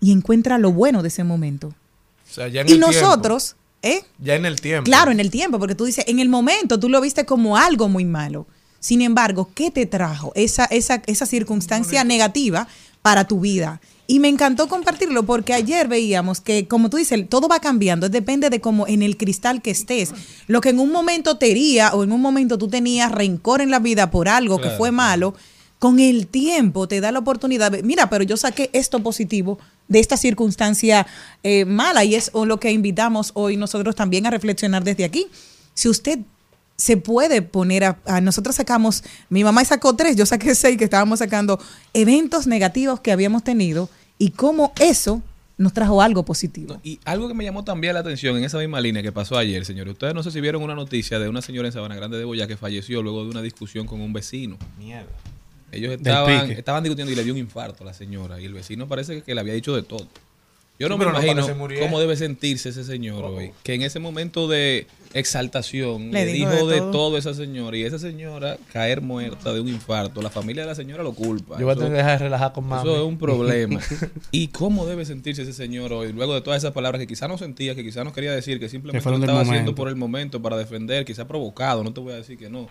y encuentra lo bueno de ese momento. O sea, ya en Y el tiempo. nosotros, ¿eh? Ya en el tiempo. Claro, en el tiempo, porque tú dices, en el momento tú lo viste como algo muy malo. Sin embargo, ¿qué te trajo esa, esa, esa circunstancia negativa para tu vida? Y me encantó compartirlo porque ayer veíamos que, como tú dices, todo va cambiando, depende de cómo en el cristal que estés. Lo que en un momento te hería o en un momento tú tenías rencor en la vida por algo que fue malo, con el tiempo te da la oportunidad de, mira, pero yo saqué esto positivo de esta circunstancia eh, mala y es lo que invitamos hoy nosotros también a reflexionar desde aquí. Si usted se puede poner a, a- nosotros sacamos, mi mamá sacó tres, yo saqué seis que estábamos sacando eventos negativos que habíamos tenido y cómo eso nos trajo algo positivo. Y algo que me llamó también la atención en esa misma línea que pasó ayer, señores. Ustedes no sé si vieron una noticia de una señora en Sabana Grande de Boya que falleció luego de una discusión con un vecino. Mierda. Ellos estaban, estaban discutiendo y le dio un infarto a la señora. Y el vecino parece que le había dicho de todo. Yo Sí, no me no imagino cómo debe sentirse ese señor hoy. Que en ese momento de exaltación Le le, dijo dijo, de de todo. todo. a esa señora y esa señora caer muerta de un infarto. La familia de la señora lo culpa. Yo voy a tener que dejar de relajar con mami. Eso es un problema. ¿Y cómo debe sentirse ese señor hoy? Luego de todas esas palabras que quizás no sentía, que quizás no quería decir, que simplemente lo estaba haciendo por el momento, para defender, quizás provocado, no te voy a decir que no.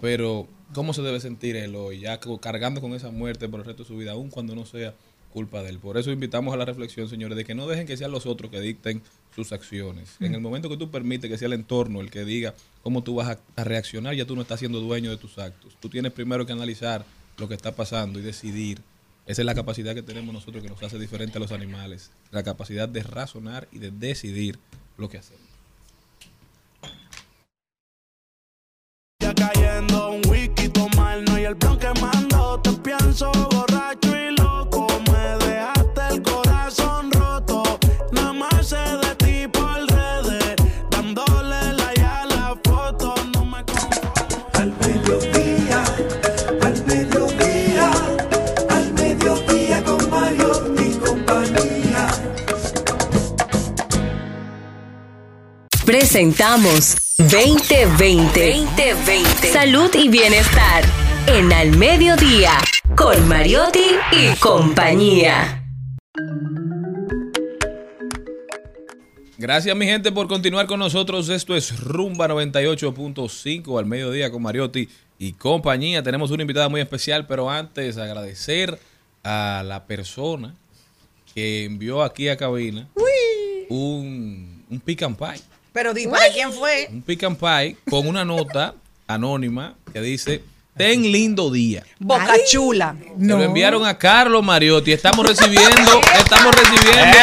Pero, ¿cómo se debe sentir él hoy? Ya cargando con esa muerte por el resto de su vida, aun cuando no sea culpa de él. Por eso invitamos a la reflexión, señores, de que no dejen que sean los otros que dicten sus acciones. En el momento que tú permites que sea el entorno el que diga cómo tú vas a, a reaccionar, ya tú no estás siendo dueño de tus actos. Tú tienes primero que analizar lo que está pasando y decidir. Esa es la capacidad que tenemos nosotros que nos hace diferente a los animales. La capacidad de razonar y de decidir lo que hacemos. Ya cayendo un whisky, tomar no y el plan quemando. Te pienso Presentamos 2020. 2020. Salud y bienestar. En Al Mediodía. Con Mariotti y compañía. Gracias mi gente por continuar con nosotros. Esto es Rumba 98.5 al mediodía con Mariotti y compañía. Tenemos una invitada muy especial, pero antes agradecer a la persona que envió aquí a cabina un, un pick and pie. Pero di para quién fue. Un pick and pie con una nota anónima que dice, ten lindo día. Boca chula. Se lo enviaron a Carlos Mariotti. Estamos recibiendo, estamos recibiendo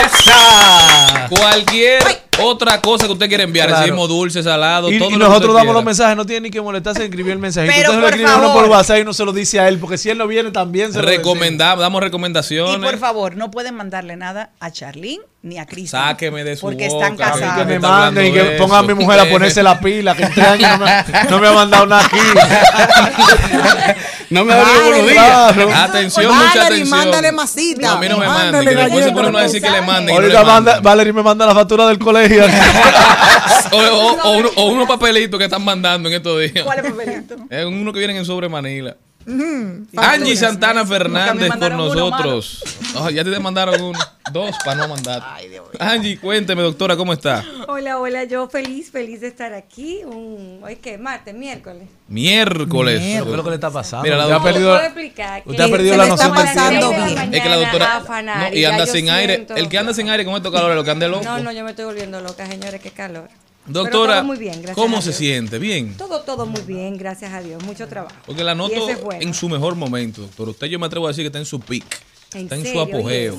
cualquier otra cosa que usted quiera enviar. Claro. Decimos dulce, salado, Y, todo y lo nosotros damos quiera. los mensajes, no tiene ni que molestarse en escribir el mensajito. Pero Usted se lo por escribe a uno favor. por WhatsApp y no se lo dice a él, porque si él no viene también se lo Recomendamos, damos Y recomendaciones. por favor, no pueden mandarle nada a Charlene ni a Cristian. Sáqueme de su Porque boca, están casados. Que me manden y que de ponga a mi mujer a ponerse la pila, que en tres años no me, no me ha mandado nada aquí. No me da los buenos días. Claro. Atención, Valerie, mucha atención. mándale masita. No, a mí no me manden. que Después se galleta. ponen a decir que le manden. y no Ahorita le manda, mandan. Valerie me manda la factura del colegio. o, o- o uno- o unos papelitos que están mandando en estos días. ¿Cuál es el papelito? Es uno que vienen en sobre Manila. Angie Santana Fernández con uno nosotros. Oh, ya te mandaron uno, dos para no mandar. Angie, cuénteme, doctora, ¿cómo está? Hola, hola, yo feliz, feliz de estar aquí. Un, ¿Hoy qué? Martes, miércoles. Miércoles. ¿Qué es lo que le está pasando? Mira, la ha doctora- perdido, puedo explicar usted ha perdido la noción del tiempo. bien. Es que la doctora. afanar, no, y anda sin aire. El que anda sin aire con estos calores, lo que ande loco. No, no, yo me estoy volviendo loca, señores, qué calor. Doctora, Pero todo muy bien, gracias ¿cómo se siente? Bien. Todo, todo muy bien, gracias a Dios. Mucho trabajo. Porque la noto eso es bueno. en su mejor momento, doctor. Usted yo me atrevo a decir que está en su peak. ¿En está en su apogeo.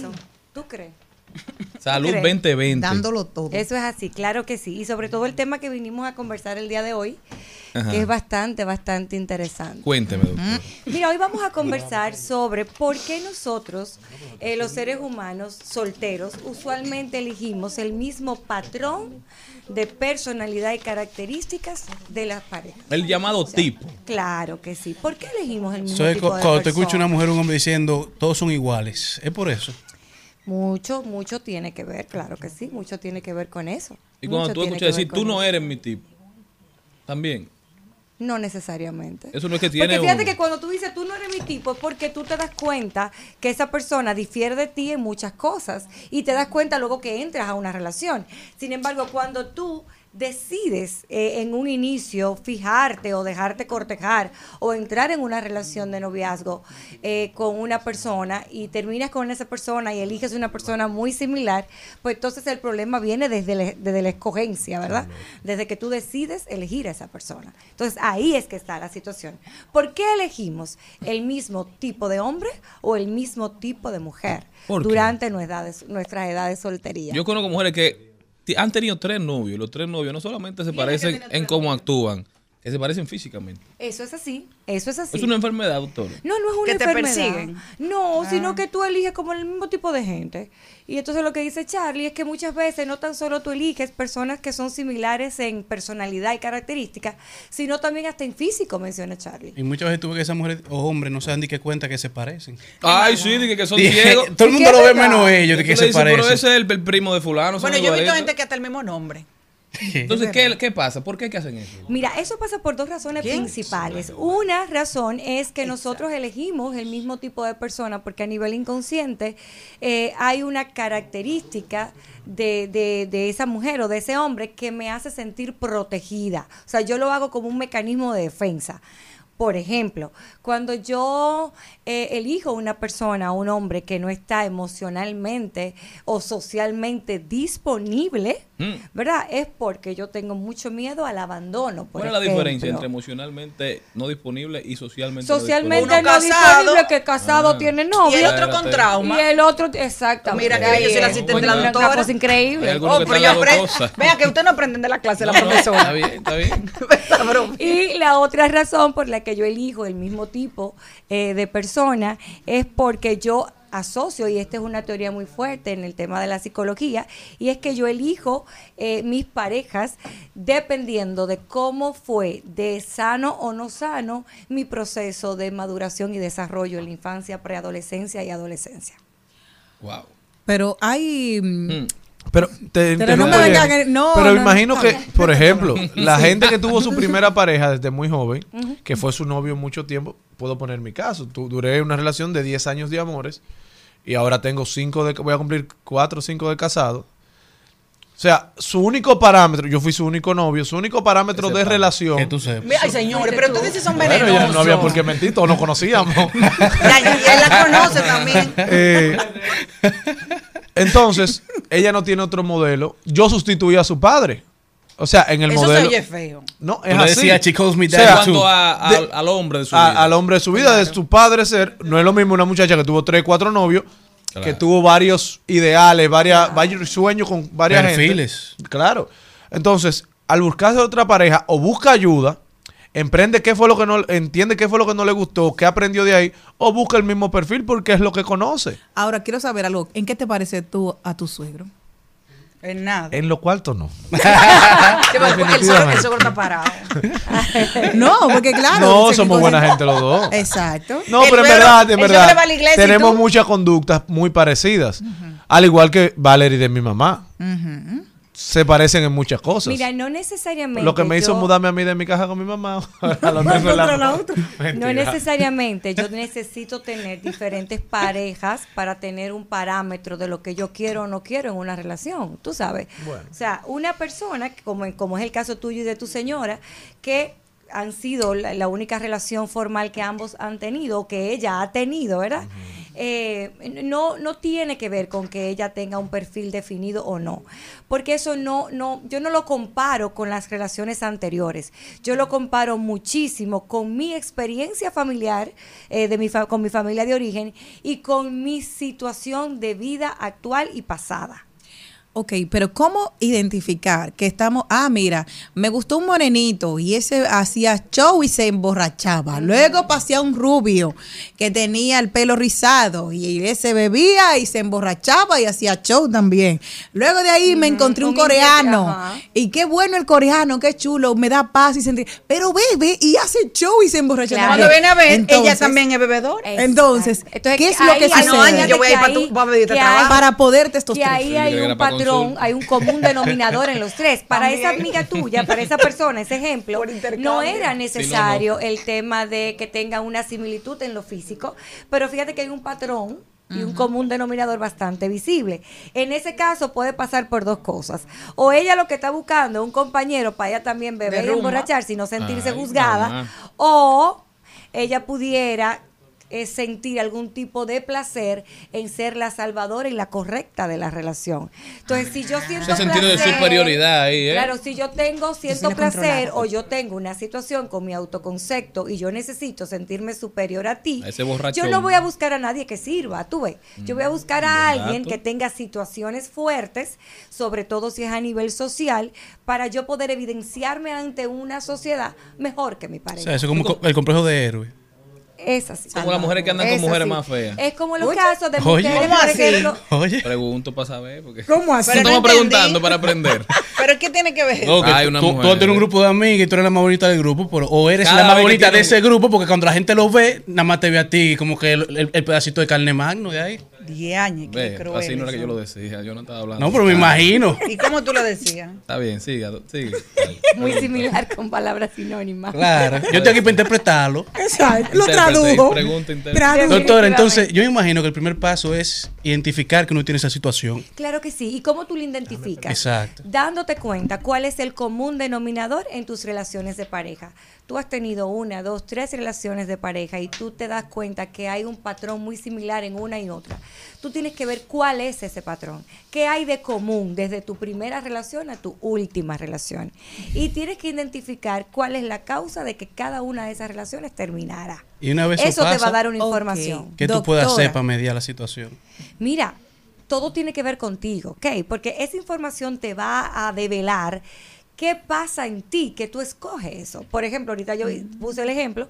¿Tú crees? Salud crees? 2020. Dándolo todo. Eso es así, claro que sí. Y sobre todo el tema que vinimos a conversar el día de hoy, Ajá. que es bastante, bastante interesante. Cuénteme, doctor. Mira, hoy vamos a conversar sobre por qué nosotros, eh, los seres humanos solteros, usualmente elegimos el mismo patrón de personalidad y características de las parejas. El llamado tipo. Claro que sí. ¿Por qué elegimos el mismo tipo de cuando te escucha una mujer o un hombre diciendo todos son iguales. Es por eso. Mucho, mucho tiene que ver, claro que sí, mucho tiene que ver con eso. Y cuando Mucho tú escuchas decir, tú no eres mi tipo. También. No necesariamente. Eso no es que tiene Porque fíjate que cuando tú dices tú no eres mi tipo es porque tú te das cuenta que esa persona difiere de ti en muchas cosas y te das cuenta luego que entras a una relación. Sin embargo, cuando tú decides eh, en un inicio fijarte o dejarte cortejar o entrar en una relación de noviazgo eh, con una persona y terminas con esa persona y eliges una persona muy similar, pues entonces el problema viene desde, la- desde la escogencia, ¿verdad? Desde que tú decides elegir a esa persona. Entonces ahí es que está la situación. ¿Por qué elegimos el mismo tipo de hombre o el mismo tipo de mujer durante nuestras edades, nuestras edades de soltería? Yo conozco mujeres que han tenido tres novios. Los tres novios no solamente se parecen en cómo actúan, que se parecen físicamente. Eso es así, eso es así. Es una enfermedad, doctor. No, no es una Que te enfermedad. persiguen. No, Ah. sino que tú eliges como el mismo tipo de gente. Y entonces lo que dice Charlie es que muchas veces no tan solo tú eliges personas que son similares en personalidad y características, sino también hasta en físico, menciona Charlie. Y muchas veces tuve que esas mujeres o hombres no se dan ni que cuenta que se parecen. Ay, sí, dije que son ciegos. todo el mundo lo ve menos ellos de Tú que se dices, Pero parecen. ese es el, el primo de fulano. Bueno, yo he visto igualitos". gente que hasta el mismo nombre. Entonces, ¿qué, ¿qué pasa? ¿Por qué que hacen eso? Mira, eso pasa por dos razones principales. Una razón es que nosotros elegimos el mismo tipo de persona porque a nivel inconsciente eh, hay una característica de, de- de esa mujer o de ese hombre que me hace sentir protegida. O sea, yo lo hago como un mecanismo de defensa. Por ejemplo, cuando yo eh, elijo una persona, un hombre que no está emocionalmente o socialmente disponible, Mm. ¿verdad? Es porque yo tengo mucho miedo al abandono. Por ¿Cuál es la diferencia entre emocionalmente no disponible y socialmente no Socialmente disponible? no Uno casado. disponible, que casado Ah. tiene novio. Y el otro con trauma. Y el otro, exactamente. Mira que yo soy la asistente de la doctora. Una cosa increíble. Oh, pero yo aprendo. Vea que usted no aprende de la clase de la No, profesora. Está bien, está bien. Y la otra razón por la que yo elijo el mismo tipo eh, de persona es porque yo asocio, y esta es una teoría muy fuerte en el tema de la psicología, y es que yo elijo eh, mis parejas dependiendo de cómo fue de sano o no sano mi proceso de maduración y desarrollo en la infancia, preadolescencia y adolescencia. Wow. Pero hay. Mm. Pero, te Pero no me Pero no, imagino no. que, por ejemplo, la gente que tuvo su primera pareja desde muy joven, que fue su novio mucho tiempo, puedo poner mi caso. Tu- duré una relación de 10 años de amores y ahora tengo 5 de, voy a cumplir 4 o 5 de casado. O sea, su único parámetro, yo fui su único novio, su único parámetro de relación. Que tú sepas. Mira, Ay, señores, pero ustedes sí son Bueno, ya venenosos. no había por qué mentir, todos nos conocíamos. Él la conoce también. Eh, entonces, ella no tiene otro modelo. Yo sustituí a su padre. O sea, en el Eso se modelo. oye feo. No, es así. decías, "She calls me O daddy sea, too". Cuanto a- de- al, hombre de su a- vida. al hombre de su vida, de su padre ser, no es lo mismo una muchacha que tuvo tres, cuatro novios, que tuvo varios ideales, varias, varios sueños con varias Perfiles. gente. Claro. Entonces, al buscarse otra pareja, o busca ayuda, emprende qué fue lo que no, entiende qué fue lo que no le gustó, qué aprendió de ahí, o busca el mismo perfil porque es lo que conoce. Ahora quiero saber algo. ¿En qué te parece tú a tu suegro? En nada. En lo cuarto no. El suegro está parado. No, porque claro. No, somos buena gente los dos. Exacto. No, El pero en verdad, en verdad, suegro va a la iglesia y tenemos muchas conductas muy parecidas. Al igual que Valerie de mi mamá. Se parecen en muchas cosas. Mira, no necesariamente. Lo que me hizo yo- mudarme a mí de mi casa con mi mamá. a lo Más mismo en la-. No necesariamente. Yo necesito tener diferentes parejas para tener un parámetro de lo que yo quiero o no quiero en una relación. Tú sabes. Bueno. O sea, una persona, que como, como es el caso tuyo y de tu señora, que han sido la, la única relación formal que ambos han tenido, o que ella ha tenido, ¿verdad? Eh, no, no tiene que ver con que ella tenga un perfil definido o no. Porque eso no, no, yo no lo comparo con las relaciones anteriores. Yo lo comparo muchísimo con mi experiencia familiar, eh, de mi fa- con mi familia de origen, y con mi situación de vida actual y pasada. Ok, pero ¿cómo identificar que estamos, ah, mira, me gustó un morenito y ese hacía show y se emborrachaba. Luego pasé a un rubio que tenía el pelo rizado y ese bebía y se emborrachaba y hacía show también. Luego de ahí me encontré un coreano y qué bueno el coreano, qué chulo, me da paz y sentir, pero bebe y hace show y se emborracha. Claro. Cuando también. viene a ver, ella también es bebedora. Entonces, Entonces, ¿qué es lo que ahí- sucede? no, yo voy a ir que para tu- voy a pedirte que trabajo. hay- para que tres. ahí hay que un patrón, hay un común denominador en los tres. Para esa amiga tuya, para esa persona, ese ejemplo, no era necesario Sí, el tema de que tenga una similitud en lo físico, pero fíjate que hay un patrón y un común denominador bastante visible. En ese caso puede pasar por dos cosas. O ella lo que está buscando es un compañero para ella también beber y emborracharse y no sentirse Ay, juzgada, mamá. o ella pudiera eh, sentir algún tipo de placer en ser la salvadora y la correcta de la relación. Entonces, si yo siento Ese sentido de placer- superioridad ahí, ¿eh? Claro, si yo tengo siento la placer o yo tengo una situación con mi autoconcepto y yo necesito sentirme superior a ti, A yo no voy a buscar a nadie que sirva, tú ves. Yo voy a buscar a alguien que tenga situaciones fuertes, sobre todo si es a nivel social, para yo poder evidenciarme ante una sociedad mejor que mi O pareja. sea, eso es como co- el complejo de héroe. Es así. Como las mujeres que andan con Es mujeres así. más feas. Es como los Oye. casos de Oye. mujeres, ¿Cómo por así? ejemplo, Oye. Pregunto para saber. Porque ¿Cómo así? No Pero estamos entendí. preguntando para aprender. Pero ¿qué tiene que ver? No, que tú- una tú, mujer. tú tienes un grupo de amigas y tú eres la más bonita del grupo, pero, o eres Cada la más vez que bonita de ese grupo porque cuando la gente lo ve, nada más te ve a ti como que el, el- el pedacito de carne magno de ahí. 10 años, qué Ve, cruel. así no era que yo lo decía, yo no estaba hablando. No, pero me imagino. ¿Y cómo tú lo decías? Está bien, siga, sigue. Muy similar con palabras sinónimas. Claro. Yo estoy aquí para interpretarlo. Exacto, lo. Tradujo. Doctora, entonces yo me imagino que el primer paso es identificar que uno tiene esa situación. Claro que sí. ¿Y cómo tú lo identificas? Exacto. Dándote cuenta cuál es el común denominador en tus relaciones de pareja. Tú has tenido una, dos, tres relaciones de pareja y tú te das cuenta que hay un patrón muy similar en una y otra. Tú tienes que ver cuál es ese patrón. ¿Qué hay de común desde tu primera relación a tu última relación? Y tienes que identificar cuál es la causa de que cada una de esas relaciones terminara. Y una vez Eso eso te va a dar una información. ¿Qué tú puedes Doctora, hacer para mediar la situación? Mira, todo tiene que ver contigo, ¿ok? Porque esa información te va a develar qué pasa en ti, que tú escoges eso. Por ejemplo, ahorita yo puse el ejemplo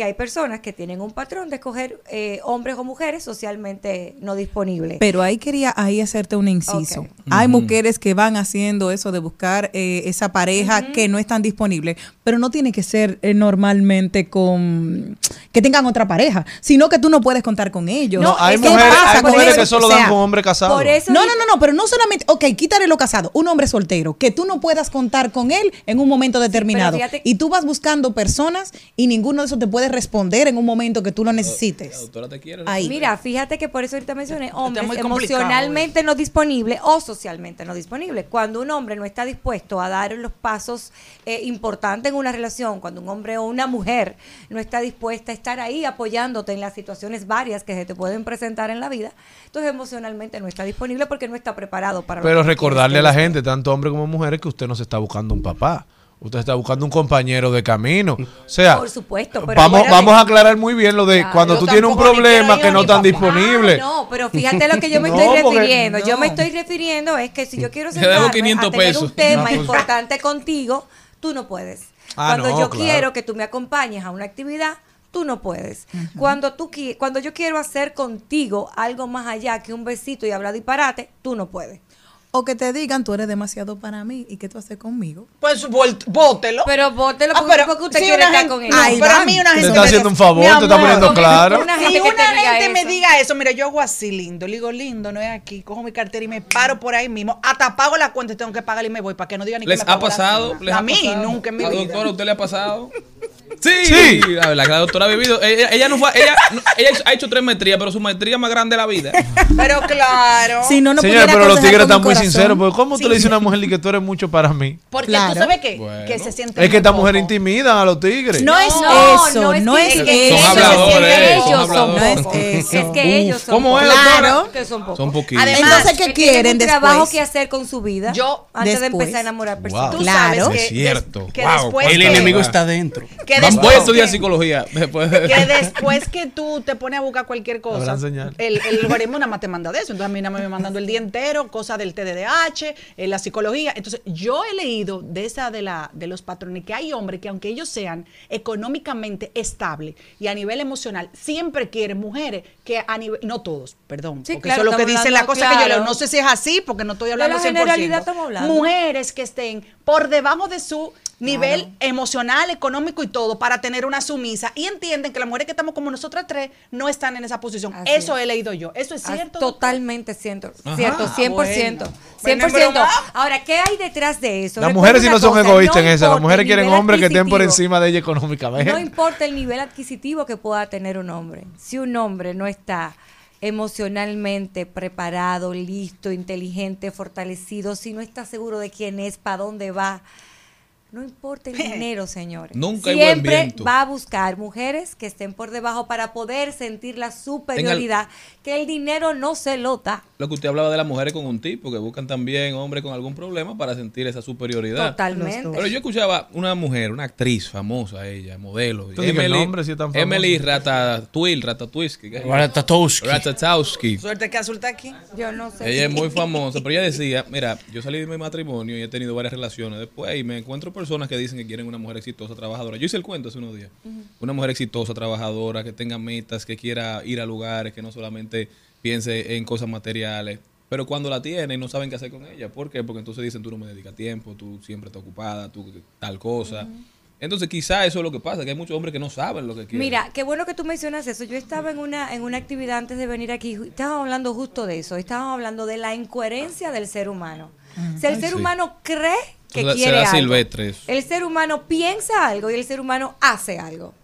que hay personas que tienen un patrón de escoger eh, hombres o mujeres socialmente no disponibles. Pero ahí quería ahí hacerte un inciso. Hay mujeres que van haciendo eso de buscar eh, esa pareja que no están disponibles, pero no tiene que ser eh, normalmente con que tengan otra pareja, sino que tú no puedes contar con ellos. No, hay ¿Qué mujeres, pasa hay mujeres que solo O sea, dan con hombres casados. por eso No, no, no, no, pero no solamente, ok, quítale lo casado, un hombre soltero, que tú no puedas contar con él en un momento determinado. fíjate- y tú vas buscando personas y ninguno de esos te puede responder en un momento que tú lo necesites. La doctora te quiere. Ahí. Mira, fíjate que por eso ahorita mencioné hombres emocionalmente no disponibles o socialmente no disponibles. Cuando un hombre no está dispuesto a dar los pasos eh, importantes en una relación, cuando un hombre o una mujer no está dispuesta a estar ahí apoyándote en las situaciones varias que se te pueden presentar en la vida, entonces emocionalmente no está disponible porque no está preparado para Pero recordarle a la gente, tanto hombres como mujeres, que usted no se está buscando un papá. Usted está buscando un compañero de camino. O sea, Por supuesto, pero vamos, vamos a aclarar muy bien lo de Claro. cuando tú tienes un problema que no están disponibles. Ah, no, pero fíjate a lo que yo me No, estoy refiriendo. Yo me estoy refiriendo es que si yo quiero sentarme 500 a tener pesos. un tema No, pues- importante contigo, tú no puedes. Ah, Cuando no, yo claro. quiero que tú me acompañes a una actividad, tú no puedes. Cuando tú cuando yo quiero hacer contigo algo más allá que un besito y hablar disparate, tú no puedes. O que te digan, tú eres demasiado para mí y qué tú haces conmigo. Pues bótelo. Pero bótelo Ah, porque, porque usted si quiere estar con él. No, pero a mí una Te gente está me haciendo un dice, favor, te está poniendo claro. Una Si gente que una te diga gente me diga eso, mira, yo hago así lindo, le digo lindo, no es aquí, cojo mi cartera y me paro por ahí mismo, hasta pago la cuenta y tengo que pagarle y me voy para que no digan ni que ¿Les me ha pasado? cena. ¿Les a ha mí pasado? nunca en mi ¿A la vida. doctora a usted le ha pasado? Sí. Sí. La, la doctora ha vivido. Ella, ella no fue. Ella, no- ella ha hecho tres maestrías, pero su maestría más grande de la vida. Pero claro. Si no, no Señores, pudiera pero los tigres están muy sinceros. Porque ¿Cómo tú Sí. le dices a una mujer que tú eres mucho para mí? Porque Claro. tú sabes que, Bueno. que se siente Es que estas mujeres intimidan a los tigres. No es No, eso, no es no que- es que ellos habladores, son ellos son habladores. No es que ellos son ¿Cómo es, pocos. Claro. Que son pocos. Son poquitos. Además, Entonces, ¿qué quieren un después? trabajo que hacer con su vida Yo- antes de empezar a enamorar Wow. personas. Tú Claro. sabes que, Es cierto. que Wow. después El que- enemigo está dentro. que Vamos, después voy a estudiar psicología. Que después que tú te pones a buscar cualquier cosa, el, el algoritmo nada más te manda de eso. Entonces a mí nada más me mandando el día entero, cosas del TDDH, eh, la psicología. Entonces yo he leído de esa de la de los patrones que hay hombres que aunque ellos sean económicamente estables y a nivel emocional, siempre quieren mujeres que a nivel, no todos, perdón, Sí, porque claro, eso es lo que estamos dice la hablando, cosa que yo leo. No sé si es así, porque no estoy hablando la 100%. generalidad estamos hablando. Mujeres que estén por debajo de su nivel emocional, económico y todo para tener una sumisa y entienden que las mujeres que estamos como nosotras tres no están en esa posición. Así Eso es. he leído yo. ¿Eso es Ah, cierto? Totalmente cierto, Ajá. cierto, 100%. bueno. 100%. Bueno, Ahora, ¿qué hay detrás de eso? Las mujeres sí una no son cosa, egoístas no en eso. Las mujeres quieren hombres que estén por encima de ella económicamente. No importa el nivel adquisitivo que pueda tener un hombre. Si un hombre no está emocionalmente preparado, listo, inteligente, fortalecido, si no está seguro de quién es, para dónde va, no importa el dinero, señores. Nunca hay buen Siempre viento. va a buscar mujeres que estén por debajo para poder sentir la superioridad, que el dinero no se lo da. Lo que usted hablaba de las mujeres con un tipo, que buscan también hombres con algún problema para sentir esa superioridad. Totalmente. Pero yo escuchaba una mujer, una actriz famosa, ella, modelo. Que el nombre sí es tan. Emily Ratatouille, Ratatouille. Suerte que azul está aquí. Yo no sé. Ella es muy famosa, pero ella decía, mira, yo salí de mi matrimonio y he tenido varias relaciones después y me encuentro personas que dicen que quieren una mujer exitosa, trabajadora. Yo hice el cuento hace unos días. Una mujer exitosa, trabajadora, que tenga metas, que quiera ir a lugares, que no solamente piense en cosas materiales. Pero cuando la tienen no saben qué hacer con ella. ¿Por qué? Porque entonces dicen, tú no me dedicas tiempo, tú siempre estás ocupada, tú tal cosa. Entonces quizá eso es lo que pasa, que hay muchos hombres que no saben lo que quieren. Mira, qué bueno que tú mencionas eso. Yo estaba en una en una actividad antes de venir aquí, estábamos hablando justo de eso. Estábamos hablando de la incoherencia del ser humano. Si el Ay, ser sí. humano cree que quiere algo, silvestre eso. el ser humano piensa algo y el ser humano hace algo.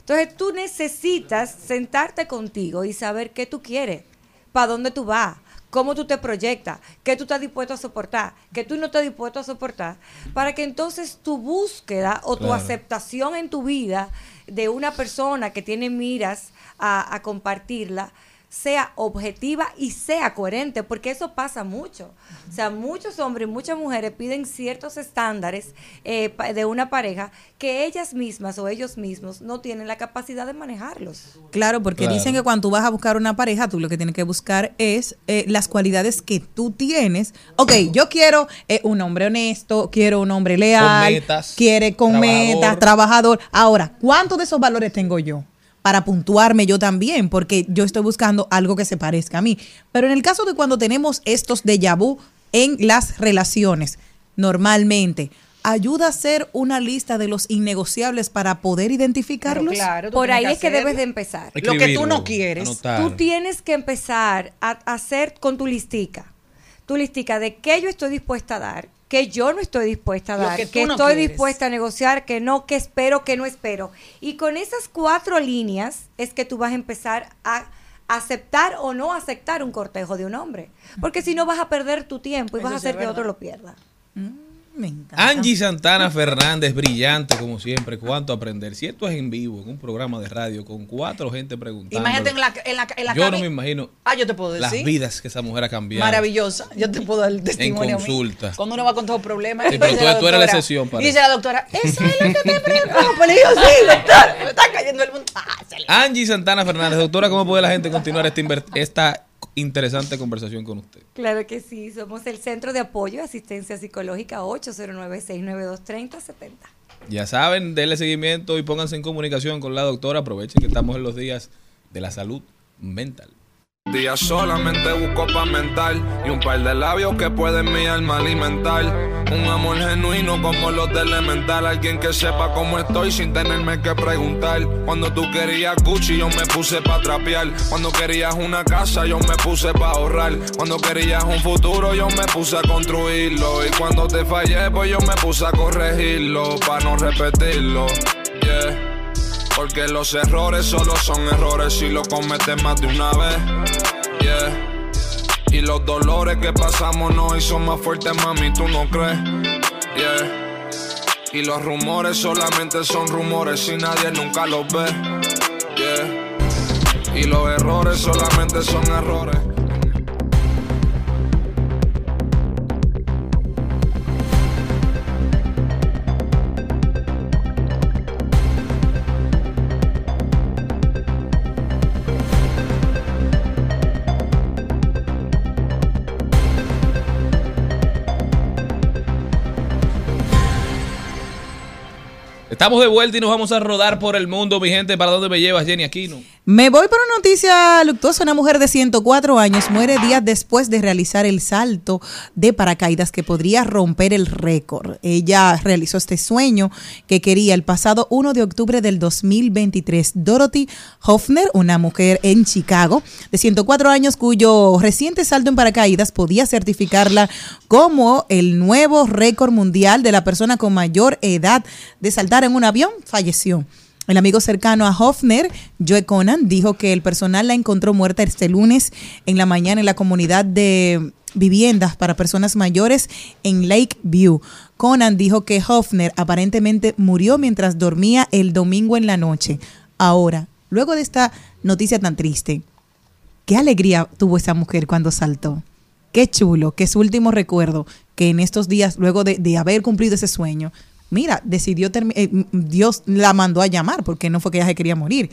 Entonces tú necesitas sentarte contigo y saber qué tú quieres, para dónde tú vas, cómo tú te proyectas, qué tú estás dispuesto a soportar, qué tú no estás dispuesto a soportar, para que entonces tu búsqueda o tu aceptación en tu vida de una persona que tiene miras a, a compartirla sea objetiva y sea coherente, porque eso pasa mucho. O sea, muchos hombres y muchas mujeres piden ciertos estándares eh, de una pareja que ellas mismas o ellos mismos no tienen la capacidad de manejarlos. Claro, porque Claro. dicen que cuando tú vas a buscar una pareja, tú lo que tienes que buscar es eh, las cualidades que tú tienes. Ok, yo quiero eh, un hombre honesto, quiero un hombre leal, metas, quiere con trabajador. metas, trabajador. Ahora, ¿cuántos de esos valores tengo yo? Para puntuarme yo también, porque yo estoy buscando algo que se parezca a mí. Pero en el caso de cuando tenemos estos déjà vu en las relaciones, normalmente, ayuda a hacer una lista de los innegociables para poder identificarlos. Por ahí es que debes de empezar. Lo que tú no quieres. anotar. Tú tienes que empezar a a hacer con tu listica. Tu listica de qué yo estoy dispuesta a dar, que yo no estoy dispuesta a dar, que que, tú no estoy quieres. dispuesta a negociar, que no, que espero, que no espero. Y con esas cuatro líneas es que tú vas a empezar a aceptar o no aceptar un cortejo de un hombre. Porque si no vas a perder tu tiempo y Eso vas a hacer que otro lo pierda. Angie Santana Fernández, brillante como siempre, cuánto aprender. Si esto es en vivo, en un programa de radio, con cuatro gente preguntando. Imagínate en la, en la, en la Yo no me imagino Ah, yo te puedo las decir. vidas que esa mujer ha cambiado. Maravillosa. Yo te puedo dar el testimonio. a mí. consulta. Cuando uno va con todos los problemas. Sí, pero dice tú- tú eres la doctora- excepción para y Dice eso. la doctora, eso es lo que te preocupa. Le digo, sí, doctora, el mundo. Ah, Angie Santana Fernández, doctora, ¿cómo puede la gente continuar esta interesante conversación con usted? Claro que sí, somos el Centro de Apoyo y Asistencia Psicológica 809-692-3070. Ya saben, denle seguimiento y pónganse en comunicación con la doctora. Aprovechen que estamos en los días de la salud mental. Día solamente busco pa' mental y un par de labios que pueden mi alma alimentar. Un amor genuino como los de elemental. Alguien que sepa cómo estoy sin tenerme que preguntar. Cuando tú querías Gucci, yo me puse pa' trapear. Cuando querías una casa, yo me puse pa' ahorrar. Cuando querías un futuro, yo me puse a construirlo. Y cuando te fallé, pues yo me puse a corregirlo. Pa' no repetirlo. Yeah. Porque los errores solo son errores si lo cometes más de una vez. Y los dolores que pasamos no y son más fuertes, mami, tú no crees. Yeah. Y los rumores solamente son rumores si nadie nunca los ve. Yeah. Y los errores solamente son errores. Estamos de vuelta y nos vamos a rodar por el mundo, mi gente. ¿Para dónde me llevas, Jenny Aquino? Me voy por una noticia luctuosa. Una mujer de 104 años muere días después de realizar el salto de paracaídas que podría romper el récord. Ella realizó este sueño que quería el pasado 1 de octubre del 2023. Dorothy Hoffner, una mujer en Chicago de 104 años cuyo reciente salto en paracaídas podía certificarla como el nuevo récord mundial de la persona con mayor edad de saltar en un avión, falleció. El amigo cercano a Hoffner, Joe Conan, dijo que el personal la encontró muerta este lunes en la mañana en la comunidad de viviendas para personas mayores en Lakeview. Conan dijo que Hoffner aparentemente murió mientras dormía el domingo en la noche. Ahora, luego de esta noticia tan triste, qué alegría tuvo esa mujer cuando saltó. Qué chulo, que su último recuerdo, que en estos días, luego de haber cumplido ese sueño, mira, decidió, eh, Dios la mandó a llamar, porque no fue que ella se quería morir.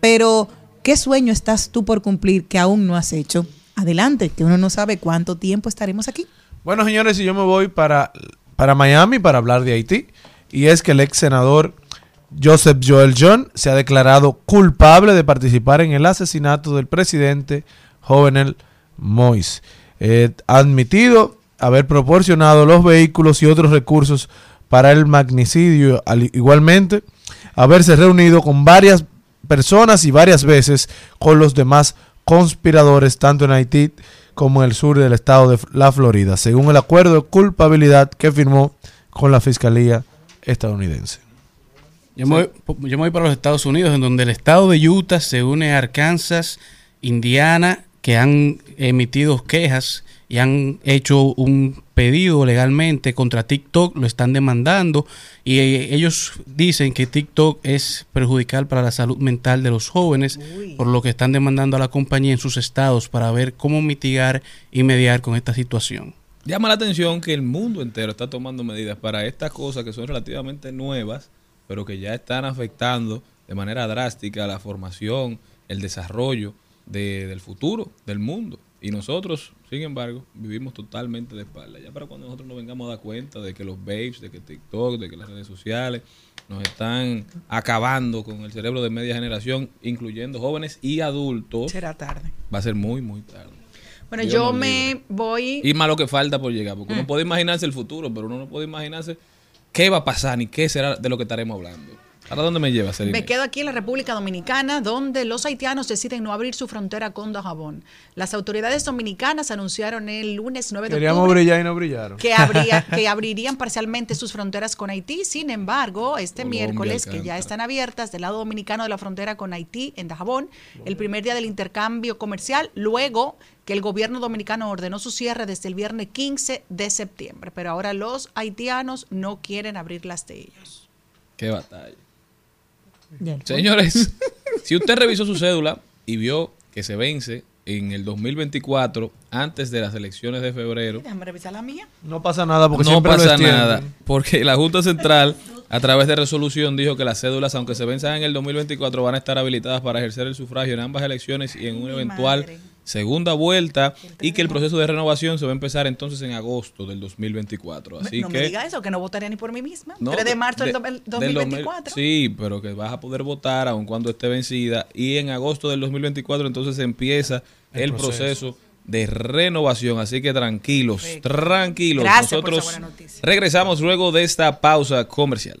Pero, ¿qué sueño estás tú por cumplir que aún no has hecho? Adelante, que uno no sabe cuánto tiempo estaremos aquí. Bueno, señores, y yo me voy para, para Miami para hablar de Haití. Y es que el ex senador Joseph Joel John se ha declarado culpable de participar en el asesinato del presidente Jovenel Moïse. Eh, admitido haber proporcionado los vehículos y otros recursos para el magnicidio, al igualmente haberse reunido con varias personas y varias veces con los demás conspiradores, tanto en Haití como en el sur del estado de la Florida, según el acuerdo de culpabilidad que firmó con la Fiscalía estadounidense. Yo me, voy, yo me voy para los Estados Unidos, en donde el estado de Utah se une a Arkansas, Indiana, que han emitido quejas y han hecho un pedido legalmente contra TikTok, lo están demandando y eh, ellos dicen que TikTok es perjudicial para la salud mental de los jóvenes, por lo que están demandando a la compañía en sus estados para ver cómo mitigar y mediar con esta situación. Llama la atención que el mundo entero está tomando medidas para estas cosas que son relativamente nuevas, pero que ya están afectando de manera drástica la formación, el desarrollo de- del futuro del mundo. Y nosotros, sin embargo, vivimos totalmente de espalda. Ya para cuando nosotros nos vengamos a dar cuenta de que los babes, de que TikTok, de que las redes sociales nos están acabando con el cerebro de media generación, incluyendo jóvenes y adultos, Será tarde. va a ser muy, muy tarde. Bueno, Dios yo me voy. Y más lo que falta por llegar, porque uno Mm. puede imaginarse el futuro, pero uno no puede imaginarse qué va a pasar ni qué será de lo que estaremos hablando. ¿Ahora dónde me lleva, Celina? Me quedo aquí en la República Dominicana, donde los haitianos deciden no abrir su frontera con Dajabón. Las autoridades dominicanas anunciaron el lunes 9 de Queríamos octubre brillar y no brillaron. que, habría, que abrirían parcialmente sus fronteras con Haití. Sin embargo, este Colombia miércoles, que ya están abiertas del lado dominicano de la frontera con Haití, en Dajabón, el primer día del intercambio comercial, luego que el gobierno dominicano ordenó su cierre desde el viernes 15 de septiembre. Pero ahora los haitianos no quieren abrir las de ellos. Qué batalla. Señores, si usted revisó su cédula y vio que se vence en el 2024 antes de las elecciones de febrero, Déjame revisar la mía. No pasa nada porque no pasa nada, porque la Junta Central a través de resolución dijo que las cédulas, aunque se venzan en el 2024, van a estar habilitadas para ejercer el sufragio en ambas elecciones y en una eventual segunda vuelta y que el proceso de renovación se va a empezar entonces en agosto del 2024. Así no que me diga eso, que no votaría ni por mí misma. No, 3 de marzo del, de- del 2024. 2000 sí, pero que vas a poder votar aun cuando esté vencida. Y en agosto del 2024 entonces empieza el, El proceso. de renovación. Así que tranquilos, tranquilos. Gracias Nosotros regresamos luego de esta pausa comercial.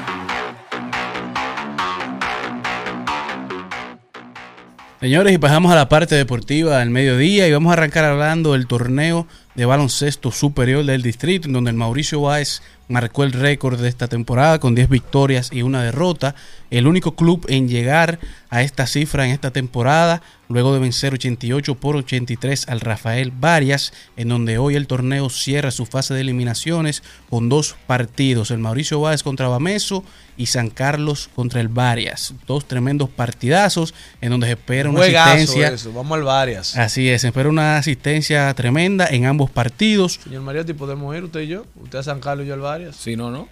Señores, y pasamos a la parte deportiva del mediodía y vamos a arrancar hablando del torneo de baloncesto superior del distrito, en donde el Mauricio Báez marcó el récord de esta temporada con 10 victorias y una derrota. El único club en llegar a esta cifra en esta temporada, luego de vencer 88 por 83 al Rafael Varias, en donde hoy el torneo cierra su fase de eliminaciones con dos partidos, el Mauricio Báez contra Bameso y San Carlos contra el Varias. Dos tremendos partidazos en donde se espera una Juegazo asistencia. eso, vamos al Varias. Así es, se espera una asistencia tremenda en ambos partidos. Señor Mariotti, ¿podemos ir usted y yo? Usted a San Carlos y yo al Varias. Si no, no.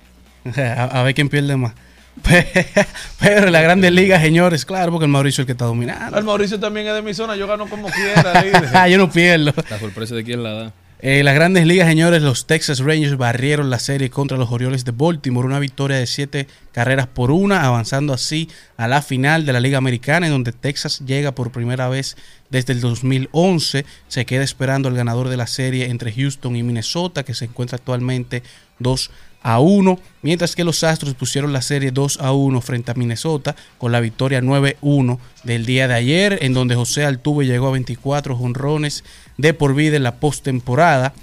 A, a ver quién pierde más. Pero en la Grandes Ligas, señores, claro, porque el Mauricio es el que está dominando. El Mauricio también es de mi zona, yo gano como quiera. líder. Ah, yo no pierdo. La sorpresa de quién la da. En las grandes ligas, señores, los Texas Rangers barrieron la serie contra los Orioles de Baltimore, una victoria de siete carreras por una, avanzando así a la final de la Liga Americana, en donde Texas llega por primera vez desde el 2011. Se queda esperando el ganador de la serie entre Houston y Minnesota, que se encuentra actualmente 2 a 1, mientras que los Astros pusieron la serie 2 a 1 frente a Minnesota con la victoria 9-1 del día de ayer, en donde José Altuve llegó a 24 jonrones de por vida en la postemporada,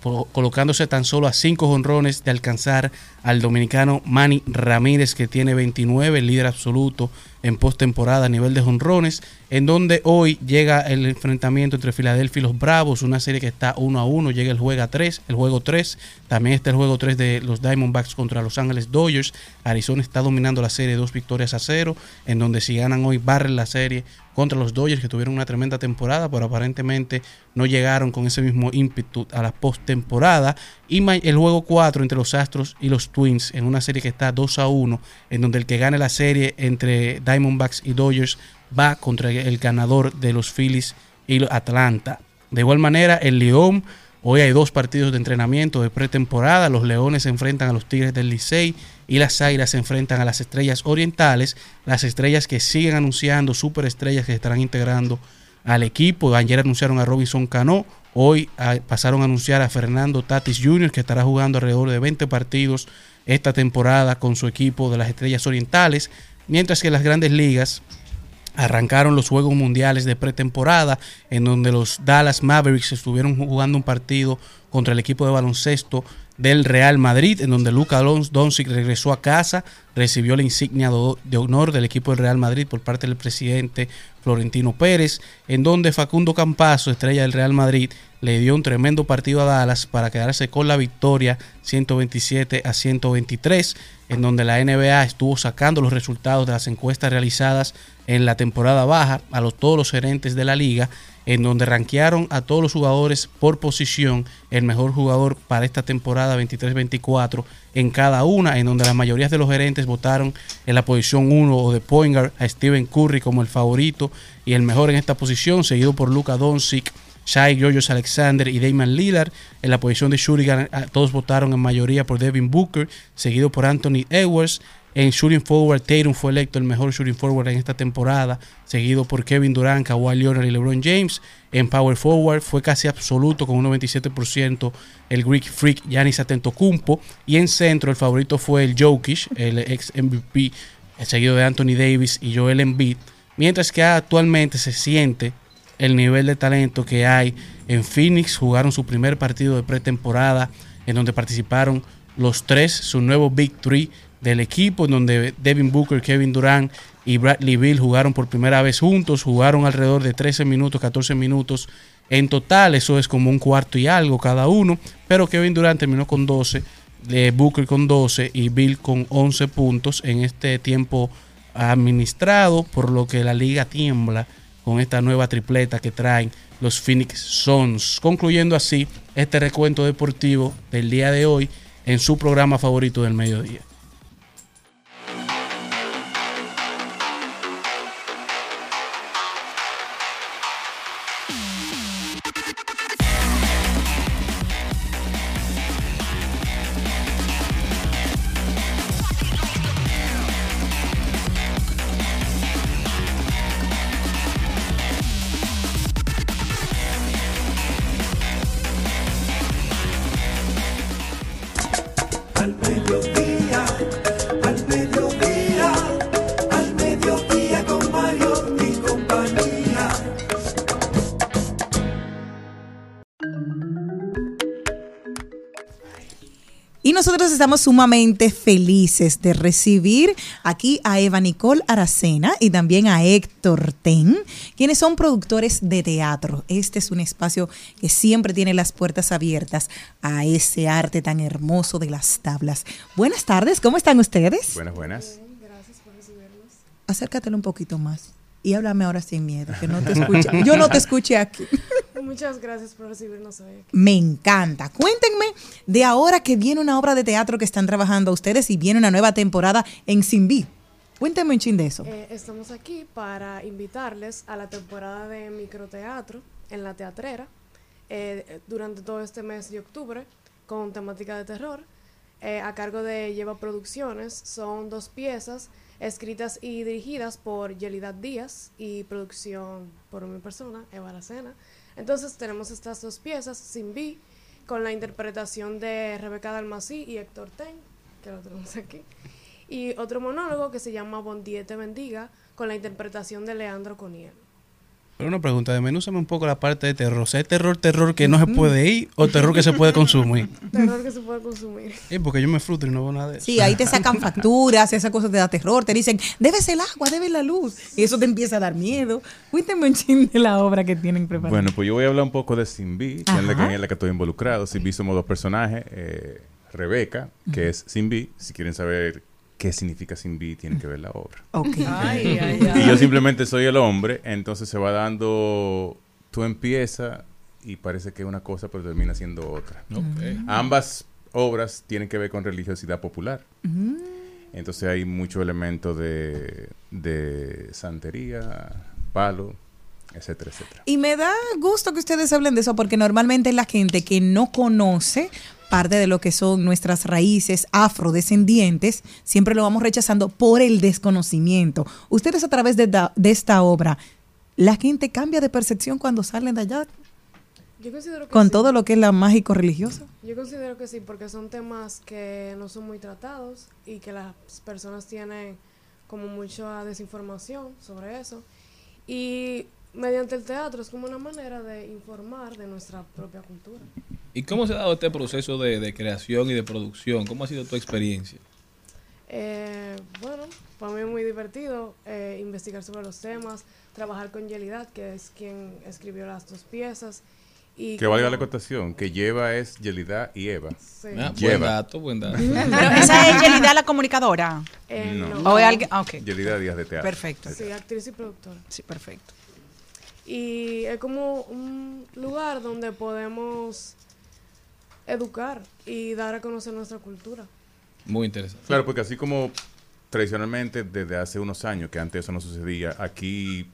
po- colocándose tan solo a 5 jonrones de alcanzar al dominicano Manny Ramírez, que tiene 29, el líder absoluto en postemporada a nivel de jonrones, en donde hoy llega el enfrentamiento entre Filadelfia y los Bravos, una serie que está 1 a 1, llega el juego 3, el juego 3, también está el juego 3 de los Diamondbacks contra Los Ángeles Dodgers, Arizona está dominando la serie dos victorias a cero, en donde si ganan hoy barren la serie contra los Dodgers que tuvieron una tremenda temporada, pero aparentemente no llegaron con ese mismo ímpetu a la postemporada. Y el juego 4 entre los Astros y los Twins en una serie que está 2 a 1, en donde el que gane la serie entre Diamondbacks y Dodgers va contra el ganador de los Phillies y Atlanta. De igual manera, el León, hoy hay dos partidos de entrenamiento de pretemporada. Los Leones se enfrentan a los Tigres del Licey y las Águilas se enfrentan a las Estrellas Orientales. Las estrellas que siguen anunciando superestrellas que estarán integrando al equipo. Ayer anunciaron a Robinson Cano. Hoy ah, pasaron a anunciar a Fernando Tatis Jr., que estará jugando alrededor de 20 partidos esta temporada con su equipo de las Estrellas Orientales. Mientras que las grandes ligas arrancaron los Juegos Mundiales de pretemporada, en donde los Dallas Mavericks estuvieron jugando un partido contra el equipo de baloncesto del Real Madrid, en donde Luka Doncic regresó a casa, recibió la insignia de honor del equipo del Real Madrid por parte del presidente Florentino Pérez, en donde Facundo Campazo, estrella del Real Madrid, le dio un tremendo partido a Dallas para quedarse con la victoria 127 a 123, en donde la NBA estuvo sacando los resultados de las encuestas realizadas en la temporada baja a los, todos los gerentes de la liga, en donde rankearon a todos los jugadores por posición, el mejor jugador para esta temporada 23-24 en cada una, en donde la mayoría de los gerentes votaron en la posición 1 o de point a Stephen Curry como el favorito y el mejor en esta posición, seguido por Luka Doncic, Shai Georgios Alexander y Damian Lillard. En la posición de shooting, ah, todos votaron en mayoría por Devin Booker, seguido por Anthony Edwards. En shooting forward, Tatum fue electo el mejor shooting forward en esta temporada, seguido por Kevin Durant, Kawhi Leonard y LeBron James. En power forward fue casi absoluto con un 97% el Greek Freak Giannis Antetokounmpo y en centro el favorito fue el Jokic, el ex MVP, seguido de Anthony Davis y Joel Embiid, mientras que actualmente se siente el nivel de talento que hay en Phoenix. Jugaron su primer partido de pretemporada en donde participaron los tres, su nuevo Big Three del equipo, en donde Devin Booker, Kevin Durant y Bradley Bill jugaron por primera vez juntos, jugaron alrededor de 13 minutos, 14 minutos en total, eso es como un cuarto y algo cada uno, pero Kevin Durant terminó con 12, eh, Booker con 12 y Bill con 11 puntos en este tiempo administrado, por lo que la liga tiembla con esta nueva tripleta que traen los Phoenix Suns, concluyendo así este recuento deportivo del día de hoy en su programa favorito del mediodía. Estamos sumamente felices de recibir aquí a Eva Nicole Aracena y también a Héctor Ten, quienes son productores de teatro. Este es un espacio que siempre tiene las puertas abiertas a ese arte tan hermoso de las tablas. Buenas tardes, ¿cómo están ustedes? Buenas, buenas. Acércatelo un poquito más y háblame ahora sin miedo, que no te escuche. Yo no te escuché aquí. Muchas gracias por recibirnos hoy aquí. Me encanta. Cuéntenme de ahora que viene una obra de teatro que están trabajando ustedes y viene una nueva temporada en Simbi. Cuéntenme un chin de eso. Eh, estamos aquí para invitarles a la temporada de microteatro en la teatrera eh, durante todo este mes de octubre con temática de terror. eh, a cargo de Lleva Producciones. Son dos piezas escritas y dirigidas por Yelidad Díaz y producción por mi persona, Eva Lacena. Entonces tenemos estas dos piezas, Sin B, con la interpretación de Rebeca Dalmasí y Héctor Ten, que lo tenemos aquí. Y otro monólogo que se llama Bon Día te bendiga, con la interpretación de Leandro Coniel. Pero una pregunta, desmenúzame un poco la parte de terror. O sea, ¿es terror, terror que no se puede ir o terror que se puede consumir? Terror que se puede consumir. Sí, porque yo me frustro y no veo nada de eso. Sí, ahí te sacan facturas, esa cosa te da terror, te dicen, debes el agua, debes la luz. Y eso te empieza a dar miedo. Cuéntame un chin de la obra que tienen preparada. Bueno, pues yo voy a hablar un poco de Simbi, que es la que, en la que estoy involucrado. Simbi somos dos personajes. eh, Rebeca, que es Simbi. Si quieren saber qué significa Simbi, tienen que ver la obra. Ok. Ay, ay, Y ay. yo simplemente soy el hombre, entonces se va dando, tú empiezas y parece que es una cosa, pero termina siendo otra. Ok. Ambas obras tienen que ver con religiosidad popular. Mm. Entonces hay mucho elemento de, de santería, palo, etcétera, etcétera. Y me da gusto que ustedes hablen de eso porque normalmente la gente que no conoce parte de lo que son nuestras raíces afrodescendientes, siempre lo vamos rechazando por el desconocimiento. Ustedes a través de, da- de esta obra, la gente cambia de percepción cuando salen de allá Yo considero que con sí. todo lo que es la mágico religioso. Yo considero que sí, porque son temas que no son muy tratados y que las personas tienen como mucha desinformación sobre eso. Y mediante el teatro es como una manera de informar de nuestra propia cultura. ¿Y cómo se ha dado este proceso de, de creación y de producción? ¿Cómo ha sido tu experiencia? Eh, bueno, para mí es muy divertido eh, investigar sobre los temas, trabajar con Yelidad, que es quien escribió las dos piezas. Y Que valga la acotación, que lleva es Yelida y Eva. Sí. Ah, buen Lleva. dato, buen dato. Pero esa es Yelida la comunicadora. Eh, No. no. ¿O es alguien? Ah, ok. Yelida Díaz de Teatro. Perfecto. Sí, actriz y productora. Sí, perfecto. Y es como un lugar donde podemos educar y dar a conocer nuestra cultura. Muy interesante. Claro, porque así como tradicionalmente desde hace unos años, que antes eso no sucedía, aquí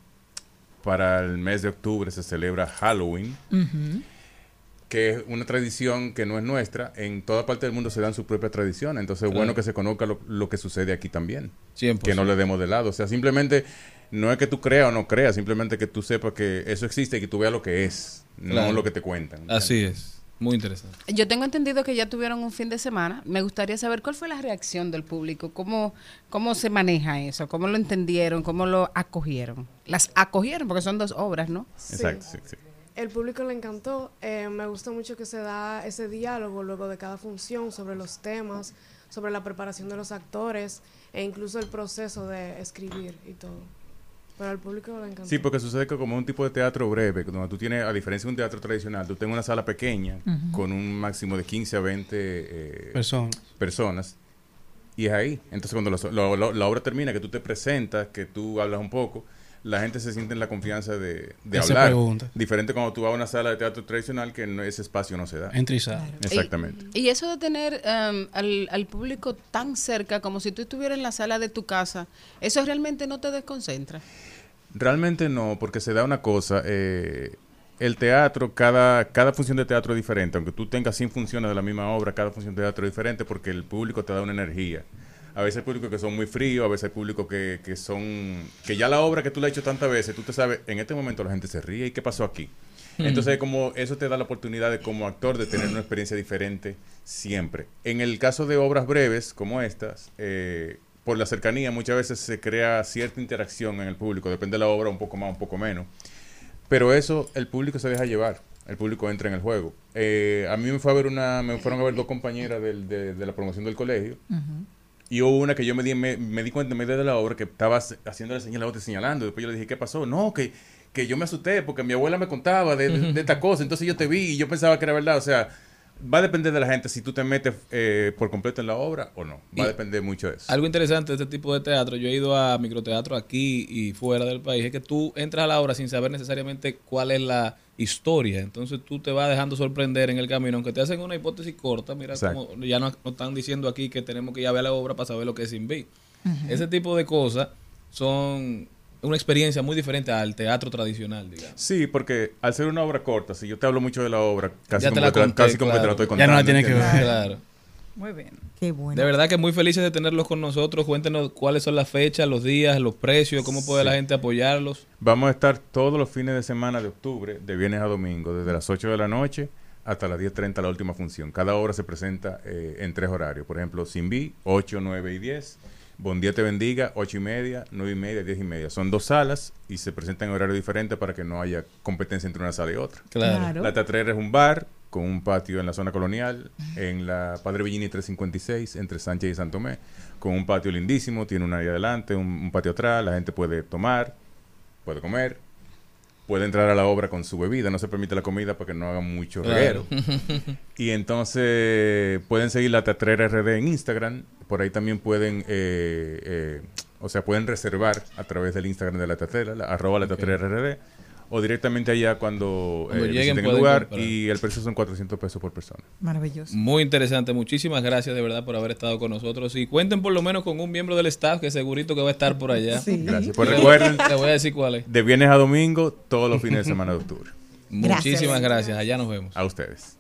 para el mes de octubre se celebra Halloween, que es una tradición que no es nuestra. En toda parte del mundo se dan su propia tradición. Entonces es Claro. bueno que se conozca lo, lo que sucede aquí también. 100%. Que no le demos de lado. O sea, simplemente no es que tú creas o no creas, simplemente que tú sepas que eso existe y que tú veas lo que es, Claro. no lo que te cuentan. Así es. Muy interesante. Yo tengo entendido que ya tuvieron un fin de semana. Me gustaría saber cuál fue la reacción del público, cómo, cómo se maneja eso, cómo lo entendieron, cómo lo acogieron. Las acogieron porque son dos obras, ¿no? Exacto, sí, sí. El público le encantó. eh, me gusta mucho que se da ese diálogo luego de cada función sobre los temas, sobre la preparación de los actores e incluso el proceso de escribir y todo. Pero al público le encantó. Sí, porque sucede que como un tipo de teatro breve, donde tú tienes, a diferencia de un teatro tradicional, tú tienes una sala pequeña con un máximo de 15 a 20 eh, Personas. personas, y es ahí. Entonces cuando la, la- la- la obra termina, que tú te presentas, que tú hablas un poco, la gente se siente en la confianza de, de hablar. preguntas. Diferente cuando tú vas a una sala de teatro tradicional, que no, ese espacio no se da. Entra y sale. Exactamente. Y eso de tener em, al, al público tan cerca como si tú estuvieras en la sala de tu casa, ¿eso realmente no te desconcentra? Realmente no, porque se da una cosa. eh, el teatro, cada, cada función de teatro es diferente. Aunque tú tengas 100 funciones de la misma obra, cada función de teatro es diferente porque el público te da una energía. A veces hay públicos que son muy fríos, a veces hay públicos que, que son... Que ya la obra que tú la has hecho tantas veces, tú te sabes, en este momento la gente se ríe. ¿Y qué pasó aquí? Hmm. Entonces, como eso te da la oportunidad de como actor de tener una experiencia diferente siempre. En el caso de obras breves como estas, eh, por la cercanía muchas veces se crea cierta interacción en el público, depende de la obra un poco más, un poco menos. Pero eso, el público se deja llevar, el público entra en el juego. Eh, a mí me fue a ver una, me fueron a ver dos compañeras del- de, de la promoción del colegio. Y hubo una que yo me di, me, me di cuenta en medio de la obra que estaba hac- haciéndole señal a la otra señalando. Después yo le dije, ¿qué pasó? No, que, que yo me asusté porque mi abuela me contaba de, de- de esta cosa. Entonces yo te vi y yo pensaba que era verdad. O sea, va a depender de la gente si tú te metes eh, por completo en la obra o no. Va a depender mucho de eso. Algo interesante de este tipo de teatro, yo he ido a microteatro aquí y fuera del país, es que tú entras a la obra sin saber necesariamente cuál es la historia. Entonces tú te vas dejando sorprender en el camino, aunque te hacen una hipótesis corta, mira Exacto. como ya nos, nos están diciendo aquí que tenemos que ir a ver la obra para saber lo que es Sin Ese tipo de cosas son una experiencia muy diferente al teatro tradicional, digamos. Sí, porque al ser una obra corta, si yo te hablo mucho de la obra, casi Ya como, la que, te la- conté, casi como que te la estoy Ya no contando. la tienes que ver. Claro. Muy bien. Qué bueno. De verdad que muy felices de tenerlos con nosotros. Cuéntenos cuáles son las fechas, los días, los precios, cómo puede Sí. la gente apoyarlos. Vamos a estar todos los fines de semana de octubre, de viernes a domingo, desde las 8 de la noche hasta las 10.30 la última función. Cada obra se presenta eh, en tres horarios. Por ejemplo, Simbi, 8, 9 y 10. Bon Día Te Bendiga, 8 y media, 9 y media, 10 y media. Son dos salas y se presentan en horario diferente para que no haya competencia entre una sala y otra. Claro. Claro. La Teatrera es un bar con un patio en la zona colonial, en la Padre Villini 356, entre Sánchez y Santomé, con un patio lindísimo, tiene un área adelante, un, un patio atrás, la gente puede tomar, puede comer, puede entrar a la obra con su bebida, no se permite la comida para que no haga mucho Claro. reguero. Y entonces pueden seguir la Teatrera RD en Instagram. Por ahí también pueden, eh, eh, o sea, pueden reservar a través del Instagram de la Teatrera, la, arroba la Teatrera RD. O directamente allá cuando, Cuando eh, lleguen el lugar. comprar. Y el precio son 400 pesos por persona. Maravilloso. Muy interesante. Muchísimas gracias de verdad por haber estado con nosotros. Y cuenten por lo menos con un miembro del staff que segurito que va a estar por allá. Gracias. Pues recuerden, Te voy a decir cuál es. de viernes a domingo, todos los fines de semana de octubre. Muchísimas gracias. Allá nos vemos. A ustedes.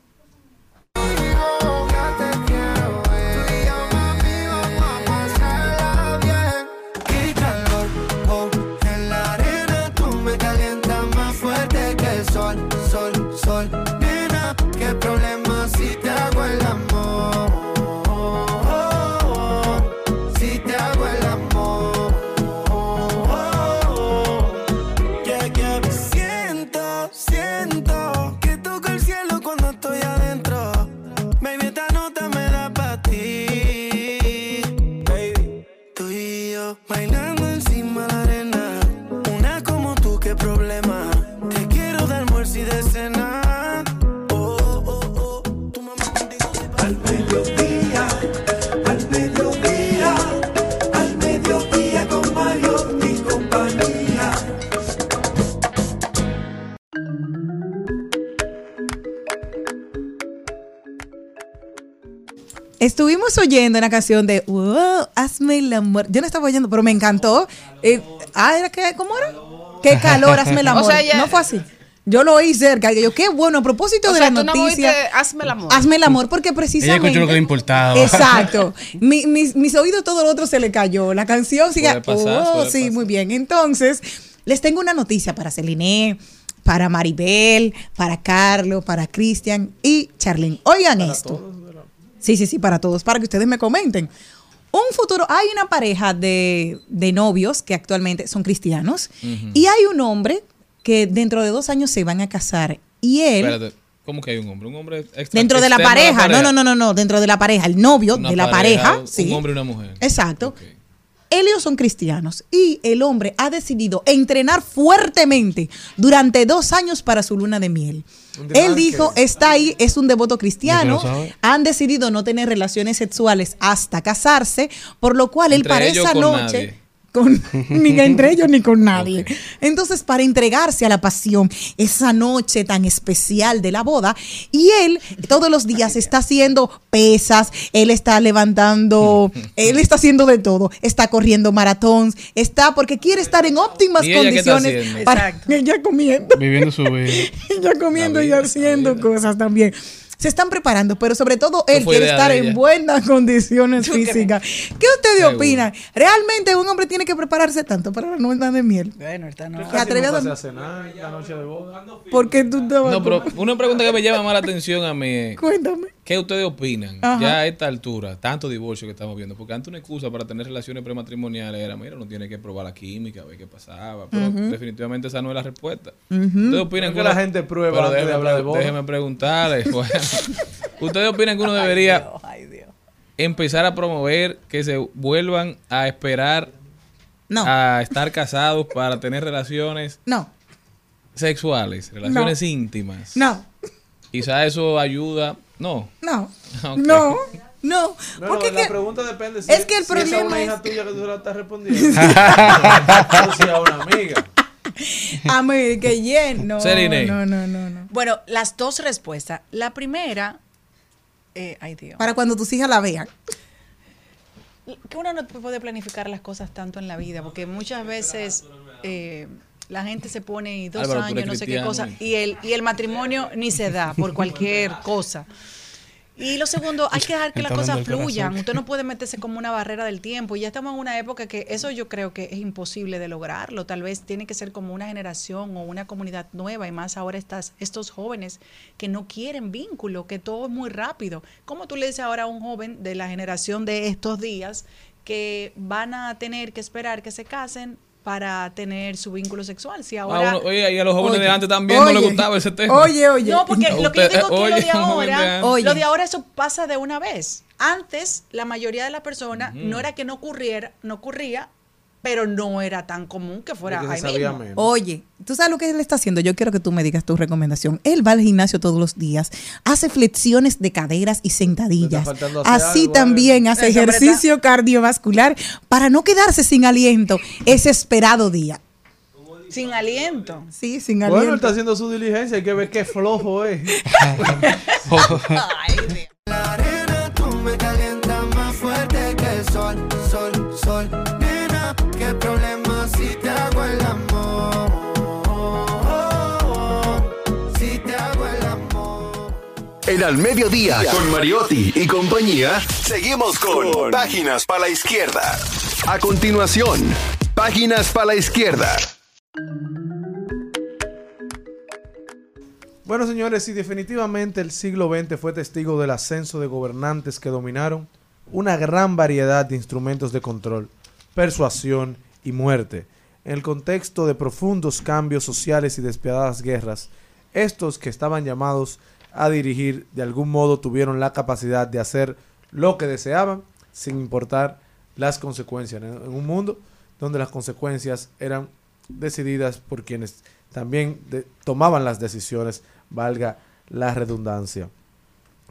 Estuvimos oyendo una canción de wow, hazme el amor. Yo no estaba oyendo, pero me encantó. Eh, ah, ¿era que, ¿cómo era? Qué calor, hazme el O amor. sea, ya- No fue así. Yo lo oí cerca. Y yo, qué bueno, a propósito O de sea, la tú no noticia. oíste, hazme el amor. Hazme el amor, porque Ella precisamente. escuchó lo que le importaba. Exacto. Mi- mis, mis oídos, todo lo otro se le cayó. La canción sigue. Pasar, Oh, puede sí, pasar. muy bien. Entonces, les tengo una noticia para Celine, para Maribel, para Carlos, para Cristian y Charlene. Oigan esto. Sí, sí, sí, para todos, para que ustedes me comenten. Un futuro, hay una pareja de, de novios que actualmente son cristianos y hay un hombre que dentro de dos años se van a casar y él, Espérate, ¿cómo que hay un hombre? Un hombre extra- dentro de la pareja, no, no, no, no, no, dentro de la pareja, el novio Una de la pareja, un sí. hombre y una mujer. Exacto. Ellos son cristianos y el hombre ha decidido entrenar fuertemente durante dos años para su luna de miel. Él dijo, está ahí, es un devoto cristiano, han decidido no tener relaciones sexuales hasta casarse, por lo cual él Entre para esa noche... nadie. Con, ni entre ellos ni con nadie. Entonces, para entregarse a la pasión, esa noche tan especial de la boda, y él todos los días está haciendo pesas, él está levantando, él está haciendo de todo, está corriendo maratón, está porque quiere estar en óptimas ¿Y ella qué está condiciones para ella comiendo, Viviendo su vida. ella comiendo y haciendo cosas también. Se están preparando, pero sobre todo él quiere estar en buenas condiciones físicas. ¿Qué ustedes opinan? ¿Realmente un hombre tiene que prepararse tanto para la luna de miel? Bueno, está no. ¿Te a no dormir? pasa cenar la noche de boda. Porque tú estabas No, pero una pregunta que me llama más la atención a mí es, Cuéntame. ¿Qué ustedes opinan Ajá. ya a esta altura, tanto divorcio que estamos viendo? Porque antes una excusa para tener relaciones prematrimoniales era, mira, no tiene que probar la química, ver qué pasaba, pero definitivamente esa no es la respuesta. ¿Ustedes opinan que uno- la gente prueba pero antes de déjeme hablar de pre- boda. Déjeme preguntarles. bueno. ¿Ustedes opinan que uno debería empezar a promover que se vuelvan a esperar No. a estar casados para tener relaciones No, sexuales, relaciones No. íntimas? no, Quizá eso ayuda. No. no, Ok. no, no. No, Porque la que- pregunta depende. Si es que el si es a problema una es- hija tuya que tú la estás respondiendo. o si a una amiga. a mí que yen, no, no, no, no, no. Bueno, las dos respuestas. La primera, eh, ay Dios, Para cuando tus hijas la vean. que uno no puede planificar las cosas tanto en la vida, porque muchas veces eh, la gente se pone y dos Álvaro, años, no sé qué cosa, y el, y el matrimonio ni se da por cualquier cosa. Y lo segundo, hay que dejar que las cosas fluyan. Usted no puede meterse como una barrera del tiempo. Y ya estamos en una época que eso yo creo que es imposible de lograrlo. Tal vez tiene que ser como una generación o una comunidad nueva y más ahora estas, estos jóvenes que no quieren vínculo, que todo es muy rápido. ¿Cómo tú le dices ahora a un joven de la generación de estos días que van a tener que esperar que se casen para tener su vínculo sexual? Si Ah, ahora... bueno, oye, y a los jóvenes Oye, de antes también no les oye, gustaba ese tema. No, porque lo que yo digo que lo oye, de ahora, lo de ahora eso pasa de una vez. Antes, la mayoría de las personas no era que no ocurriera, no ocurría, pero no era tan común que fuera ahí mismo. Oye, ¿tú sabes lo que él está haciendo? Yo quiero que tú me digas tu recomendación. Él va al gimnasio todos los días, hace flexiones de caderas y sentadillas. Así algo, también hace ejercicio cardiovascular para no quedarse sin aliento ese esperado día. Sin aliento. Sí, sin Bueno, él aliento. está haciendo su diligencia, hay que ver qué flojo es. La En Al Mediodía, con Mariotti y compañía, seguimos con Páginas para la Izquierda. A continuación, Páginas para la Izquierda. Bueno, señores, si definitivamente el siglo XX fue testigo del ascenso de gobernantes que dominaron una gran variedad de instrumentos de control, persuasión y muerte, en el contexto de profundos cambios sociales y despiadadas guerras, estos que estaban llamados a dirigir de algún modo tuvieron la capacidad de hacer lo que deseaban sin importar las consecuencias. En un mundo donde las consecuencias eran decididas por quienes también tomaban las decisiones, valga la redundancia.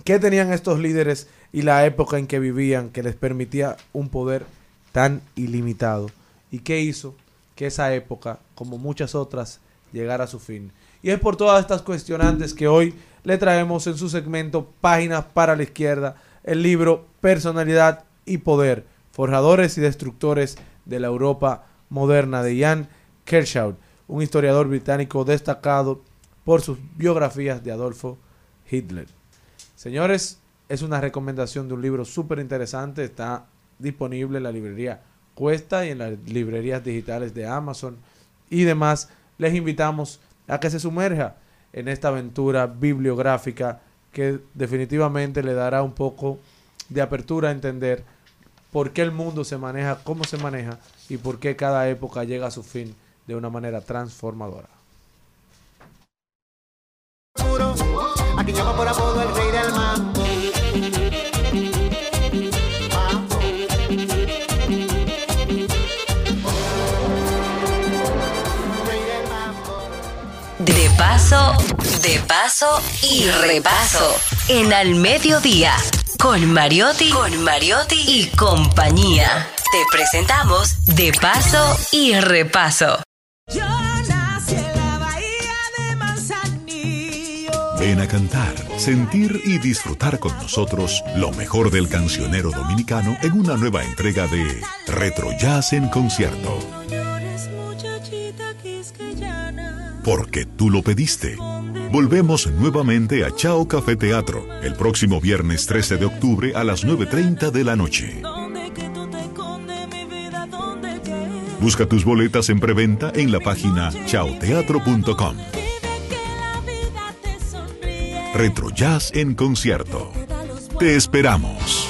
¿Qué tenían estos líderes y la época en que vivían que les permitía un poder tan ilimitado? ¿Y qué hizo que esa época, como muchas otras, llegara a su fin? Y es por todas estas cuestionantes que hoy le traemos en su segmento Páginas para la Izquierda, el libro Personalidad y Poder, Forjadores y Destructores de la Europa Moderna de Jan Kershaw, un historiador británico destacado por sus biografías de Adolfo Hitler. Señores, es una recomendación de un libro súper interesante. Está disponible en la librería Cuesta y en las librerías digitales de Amazon y demás. Les invitamos a que se sumerja en esta aventura bibliográfica que definitivamente le dará un poco de apertura a entender por qué el mundo se maneja, cómo se maneja y por qué cada época llega a su fin de una manera transformadora. Paso, de paso y repaso. En Al Mediodía, con Mariotti, con Mariotti y compañía. Te presentamos De paso y repaso. Yo nací en la bahía de Manzanillo. Ven a cantar, sentir y disfrutar con nosotros lo mejor del cancionero dominicano en una nueva entrega de Retro Jazz en concierto. Porque tú lo pediste. Volvemos nuevamente a Chao Café Teatro el próximo viernes 13 de octubre a las 9.30 de la noche. Busca tus boletas en preventa en la página chaoteatro.com. Retro Jazz en concierto. Te esperamos.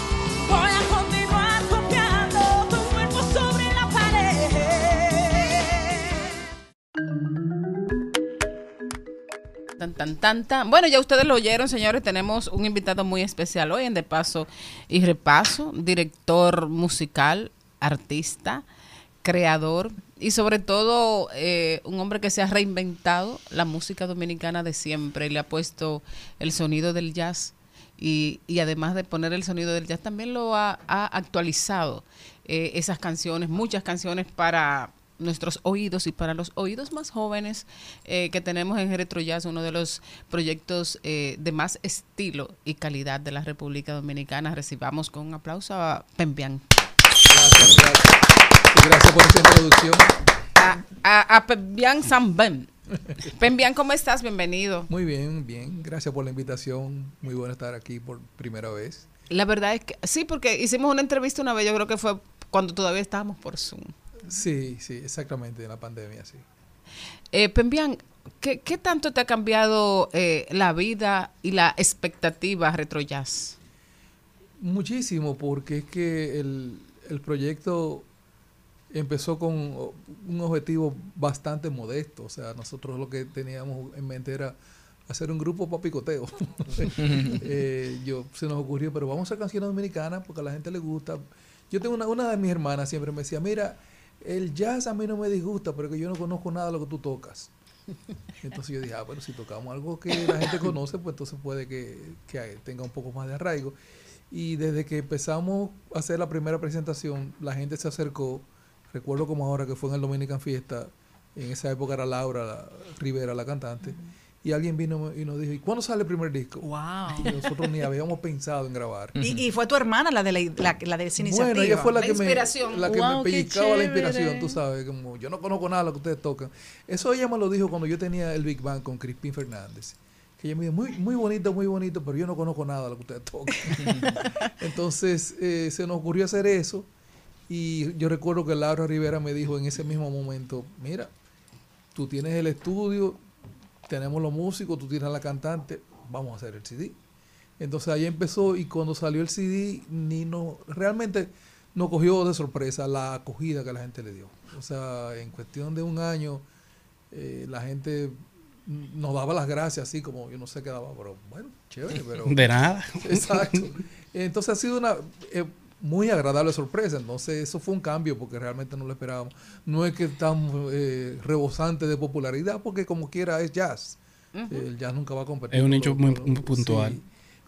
Tan, tan. Bueno, ya ustedes lo oyeron, señores. Tenemos un invitado muy especial hoy en De Paso y Repaso, director musical, artista, creador y sobre todo eh, un hombre que se ha reinventado la música dominicana de siempre le ha puesto el sonido del jazz y, y además de poner el sonido del jazz también lo ha, ha actualizado eh, esas canciones, muchas canciones para nuestros oídos y para los oídos más jóvenes eh, que tenemos en Retro Jazz, uno de los proyectos eh, de más estilo y calidad de la República Dominicana. Recibamos con un aplauso a Pembian. Gracias por esta introducción. A, a, a Pembian Samben. Pembian, ¿cómo estás? Bienvenido. Muy bien, bien. Gracias por la invitación. Muy bueno estar aquí por primera vez. La verdad es que sí, porque hicimos una entrevista una vez, yo creo que fue cuando todavía estábamos por Zoom. Sí, sí, exactamente, en la pandemia, sí. Eh, Pembian, ¿qué, qué tanto te ha cambiado eh, la vida y la expectativa retro jazz? Muchísimo, porque es que el, el proyecto empezó con un objetivo bastante modesto. O sea, nosotros lo que teníamos en mente era hacer un grupo para picoteo. Eh, yo, se nos ocurrió, pero vamos a hacer canciones dominicanas porque a la gente le gusta. Yo tengo una, una de mis hermanas siempre me decía, mira, el jazz a mí no me disgusta, pero que yo no conozco nada de lo que tú tocas. Entonces yo dije, ah, bueno, si tocamos algo que la gente conoce, pues entonces puede que, que tenga un poco más de arraigo. Y desde que empezamos a hacer la primera presentación, la gente se acercó. Recuerdo como ahora que fue en el Dominican Fiesta, en esa época era Laura la- Rivera, la cantante, y alguien vino y nos dijo, ¿y cuándo sale el primer disco? Wow. Y nosotros ni habíamos pensado en grabar. Y, y fue tu hermana la de, la, la- la de esa iniciativa. Bueno, ella fue la, que me, la que Wow, me pellizcaba la inspiración, tú sabes, como yo no conozco nada de lo que ustedes tocan. Eso ella me lo dijo cuando yo tenía el Big Bang con Crispín Fernández. Que ella me dijo, muy, muy bonito, muy bonito, pero yo no conozco nada de lo que ustedes tocan. Entonces eh, se nos ocurrió hacer eso y yo recuerdo que Laura Rivera me dijo en ese mismo momento, mira, tú tienes el estudio, tenemos los músicos, tú tienes la cantante, vamos a hacer el CD. Entonces ahí empezó y cuando salió el CD, ni no, realmente nos cogió de sorpresa la acogida que la gente le dio. O sea, en cuestión de un año, eh, la gente nos daba las gracias, así como yo no sé qué daba, pero bueno, chévere, pero... De nada. Exacto. Entonces ha sido una eh, muy agradable sorpresa. Entonces eso fue un cambio porque realmente no lo esperábamos. No es que estamos eh, rebosantes de popularidad porque como quiera es jazz. El jazz nunca va a competir. Es un lo- muy, puntual. sí.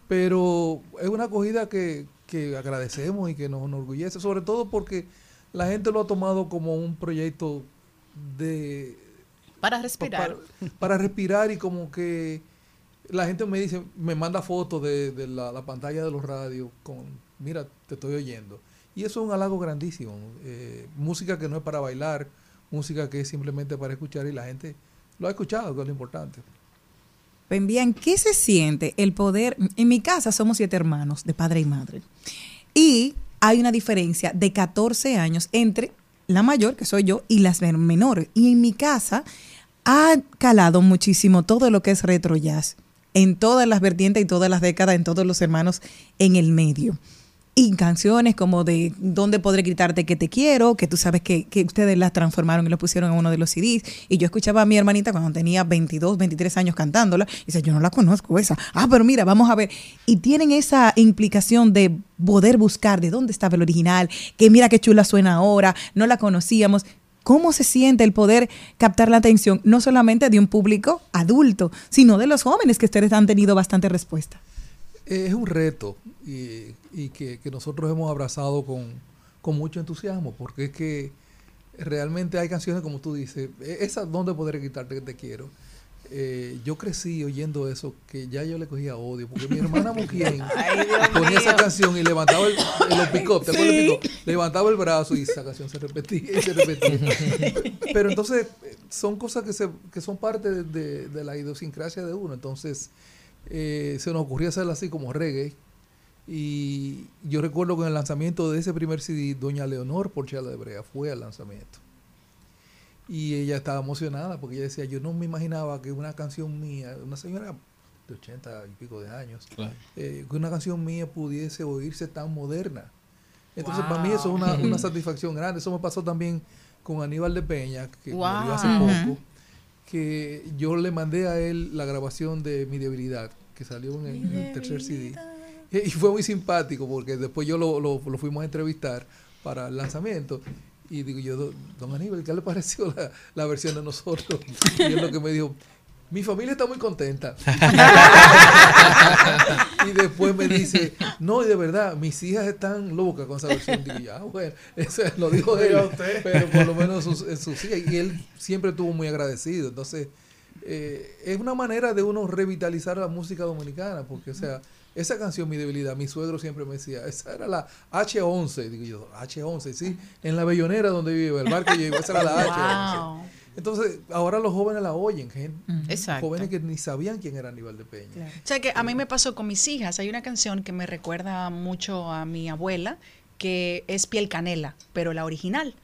Pero es una acogida que, que agradecemos y que nos enorgullece, sobre todo porque la gente lo ha tomado como un proyecto de Para respirar. para, para respirar y como que la gente me dice, me manda fotos de, de la, la pantalla de los radios con, mira, te estoy oyendo. Y eso es un halago grandísimo. Eh, música que no es para bailar, música que es simplemente para escuchar y la gente lo ha escuchado, que es lo importante. Bien, ¿qué se siente el poder? En mi casa somos siete hermanos, de padre y madre. Y hay una diferencia de 14 años entre la mayor, que soy yo, y las men- menores. Y en mi casa ha calado muchísimo todo lo que es retro jazz, en todas las vertientes y todas las décadas, en todos los hermanos en el medio. Y canciones como de ¿Dónde podré gritarte que te quiero? Que tú sabes que, que ustedes las transformaron y lo pusieron en uno de los CDs. Y yo escuchaba a mi hermanita cuando tenía 22, 23 años cantándola. Y dice, yo no la conozco esa. Ah, pero mira, vamos a ver. Y tienen esa implicación de poder buscar de dónde estaba el original. Que mira qué chula suena ahora. No la conocíamos. ¿Cómo se siente el poder captar la atención no solamente de un público adulto, sino de los jóvenes que ustedes han tenido bastante respuesta? Es un reto y que, que nosotros hemos abrazado con, con mucho entusiasmo, porque es que realmente hay canciones como tú dices, e- esa donde podré quitarte que te quiero. Eh, yo crecí oyendo eso, que ya yo le cogía odio, porque mi hermana Muquien ponía esa canción y levantaba el, el los pick-up, ¿te acuerdas Sí. Levantaba el brazo y esa canción se repetía y se repetía. Pero entonces son cosas que, se, que son parte de, de- de la idiosincrasia de uno. Entonces eh, se nos ocurrió hacerla así como reggae. Y yo recuerdo que en el lanzamiento de ese primer CD, doña Leonor Porchela de Brea fue al lanzamiento. Y ella estaba emocionada porque ella decía, yo no me imaginaba que una canción mía, una señora de 80 y pico de años, Claro. eh, que una canción mía pudiese oírse tan moderna. Entonces, para mí eso es una, una satisfacción grande. Eso me pasó también con Aníbal de Peña, que murió hace poco, que yo le mandé a él la grabación de Mi Debilidad, que salió en el, en el tercer CD. Y, fue muy simpático porque después yo lo, lo, lo fuimos a entrevistar para el lanzamiento. Y digo yo, "Do- don Aníbal, ¿qué le pareció la, la versión de nosotros? Y él lo que me dijo, mi familia está muy contenta. y después me dice, no, y de verdad, mis hijas están locas con esa versión. Digo, ya, bueno, eso lo dijo él, pero por lo menos sus, en sus hijas. Y él siempre estuvo muy agradecido. Entonces, eh, es una manera de uno revitalizar la música dominicana, porque, o sea, esa canción, Mi Debilidad, mi suegro siempre me decía, esa era la H11. Digo yo, H11, sí, en la Bellonera donde vive, el bar que yo vivo, esa era la H11. Entonces, ahora los jóvenes la oyen, gente. Exacto. Jóvenes que ni sabían quién era Aníbal de Peña. O sea que a mí me pasó con mis hijas. Hay una canción que me recuerda mucho a mi abuela, que es Piel Canela, pero la original.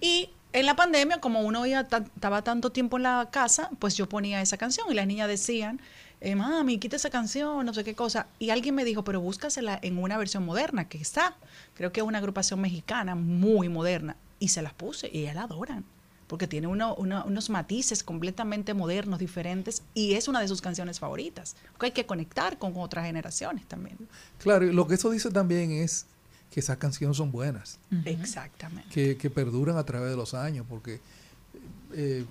Y en la pandemia, como uno ya ta- estaba tanto tiempo en la casa, pues yo ponía esa canción y las niñas decían, eh, mami, quita esa canción, no sé qué cosa. Y alguien me dijo, pero búscasela en una versión moderna, que está. Creo que es una agrupación mexicana muy moderna. Y se las puse y ellas la adoran. Porque tiene uno- uno- unos matices completamente modernos, diferentes, y es una de sus canciones favoritas. Porque hay que conectar con otras generaciones también. Claro, y lo que eso dice también es que esas canciones son buenas, Exactamente. que, que perduran a través de los años, porque, eh,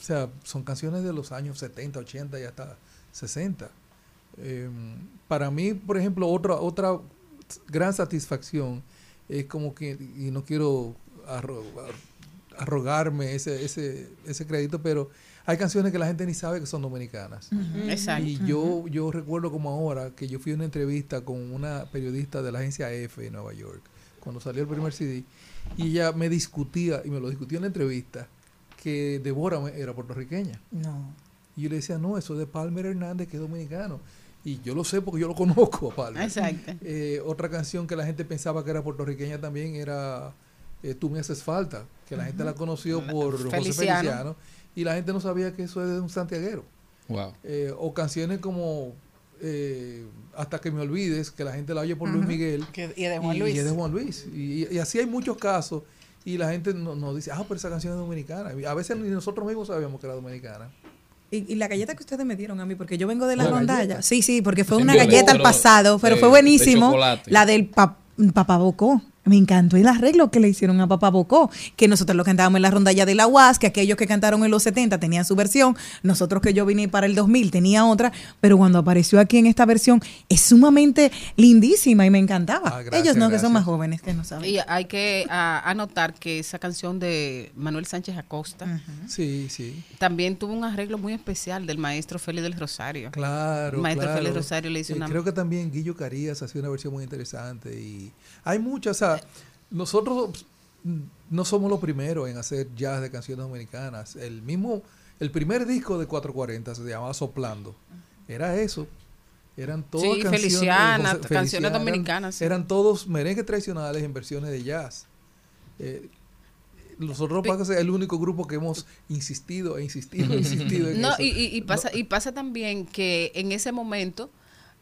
o sea, son canciones de los años 70, 80 y hasta 60. Eh, para mí, por ejemplo, otra, otra gran satisfacción es como que, y no quiero arro- arrogarme ese, ese, ese crédito, pero hay canciones que la gente ni sabe que son dominicanas. Exacto. Y yo, yo recuerdo como ahora que yo fui a una entrevista con una periodista de la agencia EFE de Nueva York, cuando salió el primer CD, y ella me discutía, y me lo discutió en la entrevista, que Débora me- era puertorriqueña. No. Y yo le decía, no, eso es de Palmer Hernández, que es dominicano. Y yo lo sé porque yo lo conozco a Palmer. Exacto. Eh, otra canción que la gente pensaba que era puertorriqueña también era eh, Tú me haces falta, que la gente la conoció por José Feliciano. Feliciano. Y la gente no sabía que eso es de un santiaguero. Wow. Eh, o canciones como eh, Hasta que me olvides, que la gente la oye por Luis. Miguel. Que- y es de Juan y, Luis. y es de Juan Luis. Y, y así hay muchos casos. Y la gente nos no dice, ah, pero esa canción es dominicana. Y a veces ni nosotros mismos sabíamos que era dominicana. Y, y la galleta que ustedes me dieron a mí, porque yo vengo de la ¿La rondalla. Sí, sí, porque fue una violeta, galleta al pasado, pero de- fue buenísimo. La del pap- Papá Bocó. Me encantó el arreglo que le hicieron a Papá Bocó, que nosotros lo cantábamos en la rondalla de la UAS, que aquellos que cantaron en los 70 tenían su versión, nosotros que yo vine para el 2000 tenía otra, pero cuando apareció aquí en esta versión es sumamente lindísima y me encantaba. Ah, gracias, Ellos no, que son más jóvenes, que no saben. Y hay que ah, anotar que esa canción de Manuel Sánchez Acosta Sí, sí. también tuvo un arreglo muy especial del maestro Félix del Rosario. Claro. El maestro claro. Félix Rosario le hizo Eh, una... Creo que también Guillo Carías hacía una versión muy interesante. Y hay muchas. O sea, nosotros no somos los primeros en hacer jazz de canciones dominicanas. El mismo, el primer disco de 440 se llamaba Soplando. Era eso. Eran todas Sí, canciones, Feliciana, José- canciones Feliciana, eran- dominicanas, sí. Eran todos merengues tradicionales en versiones de jazz. Eh, nosotros que es el único grupo que hemos insistido e insistido e insistido en No, eso. y, pasa, y pasa también que en ese momento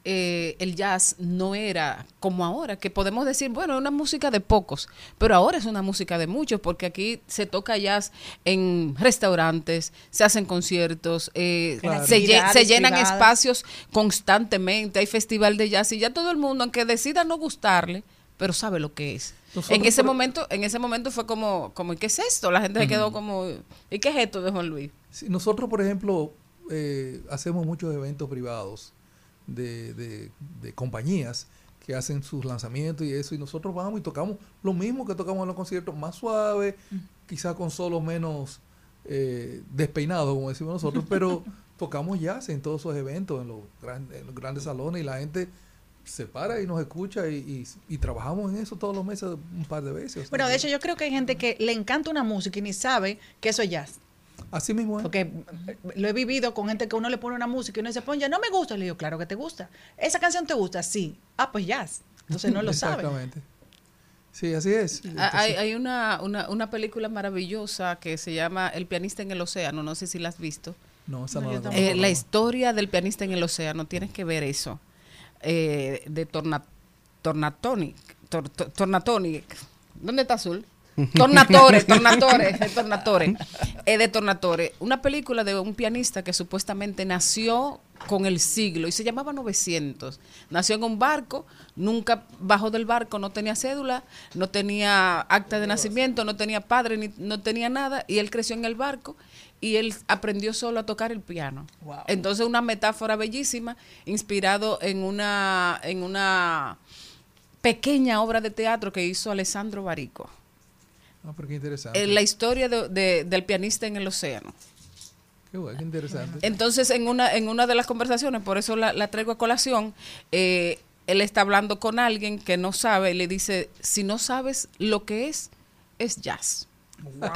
eh, el jazz no era como ahora, que podemos decir, bueno, es una música de pocos, pero ahora es una música de muchos, porque aquí se toca jazz en restaurantes, se hacen conciertos, eh, Claro. se, lle- se Actividades llenan privadas. espacios constantemente, hay festival de jazz y ya todo el mundo, aunque decida no gustarle, pero sabe lo que es. Nosotros en ese por- momento, en ese momento fue como, como, ¿y qué es esto? La gente se quedó como, ¿y qué es esto de Juan Luis? Sí, nosotros, por ejemplo, eh, hacemos muchos eventos privados de, de- de compañías que hacen sus lanzamientos y eso, y nosotros vamos y tocamos lo mismo que tocamos en los conciertos, más suave, quizás con solos menos eh, despeinados, como decimos nosotros, pero tocamos jazz en todos esos eventos, en los, gran- en los grandes salones, y la gente se para y nos escucha y, y- y trabajamos en eso todos los meses un par de veces. Bueno, de hecho, yo creo que hay gente que le encanta una música y ni sabe que eso es jazz. Así mismo es. Porque eh, lo he vivido con gente que uno le pone una música y uno dice, pon ya no me gusta. Le digo, claro que te gusta. ¿Esa canción te gusta? Sí. Ah, pues jazz. Entonces no lo sabe. Exactamente. Sí, así es. Hay, hay una, una, una película maravillosa que se llama El pianista en el océano, no sé si la has visto. No, esa no, la Eh, la no. historia del pianista en el océano, tienes que ver eso. Eh, de Torna, Tornatoni. Tor- Tor- Tornatoni. ¿Dónde está Azul? Tornatore, Tornatore, Tornatore. Es de Tornatore. Una película de un pianista que supuestamente nació con el siglo y se llamaba 900. Nació en un barco, nunca bajó del barco, no tenía cédula, no tenía acta de nacimiento, no tenía padre, ni, no tenía nada y él creció en el barco y él aprendió solo a tocar el piano. Entonces una metáfora bellísima, inspirado en una, en una pequeña obra de teatro que hizo Alessandro Barico. Ah, pero qué interesante. Eh, la historia de- de- del pianista en el océano. Qué bueno, qué interesante. Entonces, en una, en una de las conversaciones, por eso la, la traigo a colación, eh, él está hablando con alguien que no sabe y le dice, si no sabes lo que es, es jazz.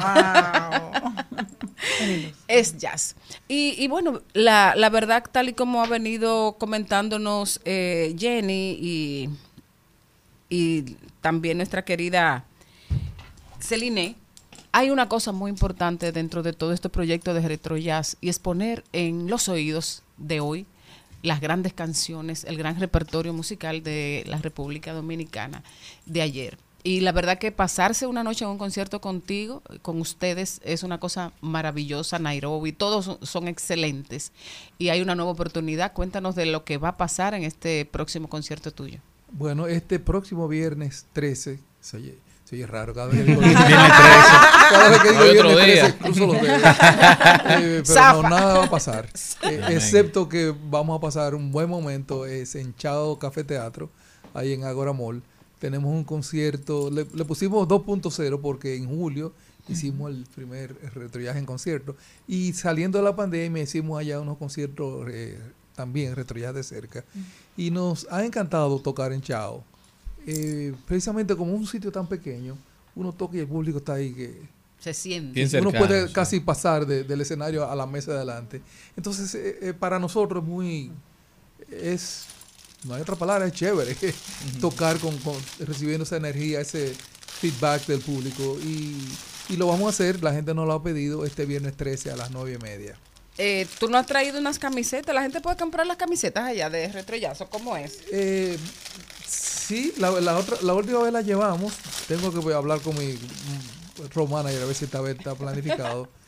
es jazz. Y, y bueno, la, la verdad, tal y como ha venido comentándonos eh, Jenny y, y también nuestra querida Celine, hay una cosa muy importante dentro de todo este proyecto de retro jazz y es poner en los oídos de hoy las grandes canciones, el gran repertorio musical de la República Dominicana de ayer. Y la verdad que pasarse una noche en un concierto contigo, con ustedes, es una cosa maravillosa. Nairobi, todos son, excelentes. Y hay una nueva oportunidad. Cuéntanos de lo que va a pasar en este próximo concierto tuyo. Bueno, este próximo viernes 13, se oye raro cada vez que digo Viernes cada vez que digo día. 13, cruzo los dedos. Eh, pero Zafa. no, nada va a pasar. Eh, excepto que vamos a pasar un buen momento es en Chao Café Teatro, ahí en Agora Mall. Tenemos un concierto, le, le pusimos 2.0 porque en julio hicimos el primer retroyaje en concierto y saliendo de la pandemia hicimos allá unos conciertos eh, también retroyaje de cerca y nos ha encantado tocar en Chao. Eh, precisamente como un sitio tan pequeño, uno toca y el público está ahí que Se siente. Bien uno puede sí. casi pasar de- del escenario a la mesa de adelante. Entonces, eh, eh, para nosotros es muy, es, no hay otra palabra, es chévere tocar con, con- recibiendo esa energía, ese feedback del público y, y lo vamos a hacer, la gente nos lo ha pedido este viernes 13 a las 9 y media. Eh, Tú no has traído unas camisetas. La gente puede comprar las camisetas allá de retroyazo. ¿Cómo es? Eh, sí, la, la otra, la última vez la llevamos. Tengo que hablar con mi mm, road manager a ver si esta vez está planificado.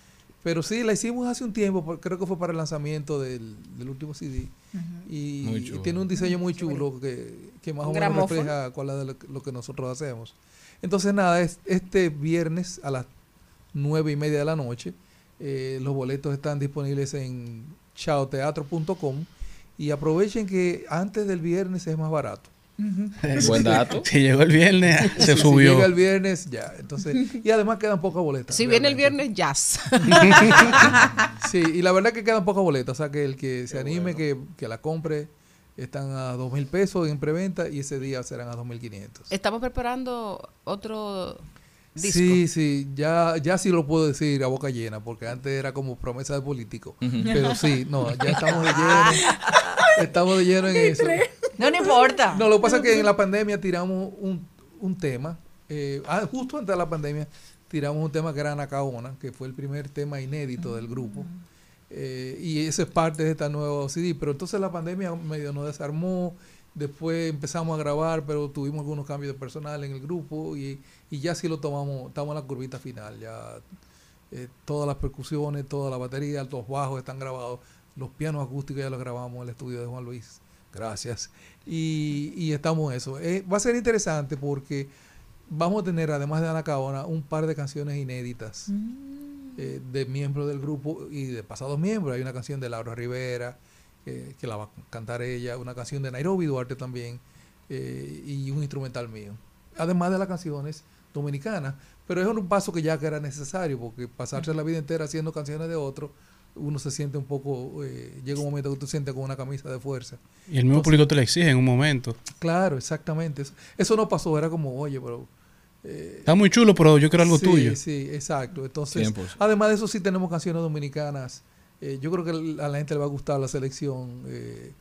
Pero sí, la hicimos hace un tiempo, creo que fue para el lanzamiento del, del último CD. y, y tiene un diseño muy chulo que, que más o menos gramófono. refleja cuál es lo, lo que nosotros hacemos. Entonces, nada, es, este viernes a las nueve y media de la noche, eh, los boletos están disponibles en chaoteatro.com y aprovechen que antes del viernes es más barato. Buen dato. Si llegó el viernes, se Si subió. llega el viernes, ya. Entonces, y además quedan pocas boletas. Si viene el viernes, jazz. Sí, y la verdad que quedan pocas boletas. O sea, que el que se anime, que, que la compre, están a dos mil pesos en preventa y ese día serán a dos mil quinientos. Estamos preparando otro disco. Sí, sí, ya, ya sí lo puedo decir a boca llena, porque antes era como promesa de político. Pero sí, no, ya estamos de lleno. Estamos de lleno en eso. No, no importa. No, lo que pasa es que en la pandemia tiramos un, un tema, eh, ah, justo antes de la pandemia, tiramos un tema que era Anacaona, que fue el primer tema inédito del grupo. Eh, y eso es parte de esta nueva CD. Pero entonces la pandemia medio nos desarmó. Después empezamos a grabar, pero tuvimos algunos cambios de personal en el grupo y, y ya sí lo tomamos, estamos en la curvita final. Ya eh, todas las percusiones, toda la batería, los bajos están grabados. Los pianos acústicos ya los grabamos en el estudio de Juan Luis. Gracias. Y, y estamos en eso. Eh, va a ser interesante porque vamos a tener, además de Ana Caona, un par de canciones inéditas eh, de miembros del grupo y de pasados miembros. Hay una canción de Laura Rivera, eh, que la va a cantar ella, una canción de Nairobi Duarte también, eh, y un instrumental mío. Además de las canciones dominicanas. Pero es un paso que ya que era necesario, porque pasarse la vida entera haciendo canciones de otro, uno se siente un poco, eh, llega un momento que tú sientes con una camisa de fuerza. Y el mismo Entonces, público te lo exige en un momento. Claro, exactamente. Eso, eso no pasó, era como, oye, pero... eh, Está muy chulo, pero yo quiero algo sí, tuyo. Sí, exacto. Entonces, 100%. además de eso, sí tenemos canciones dominicanas. Eh, yo creo que a la gente le va a gustar la selección. Eh,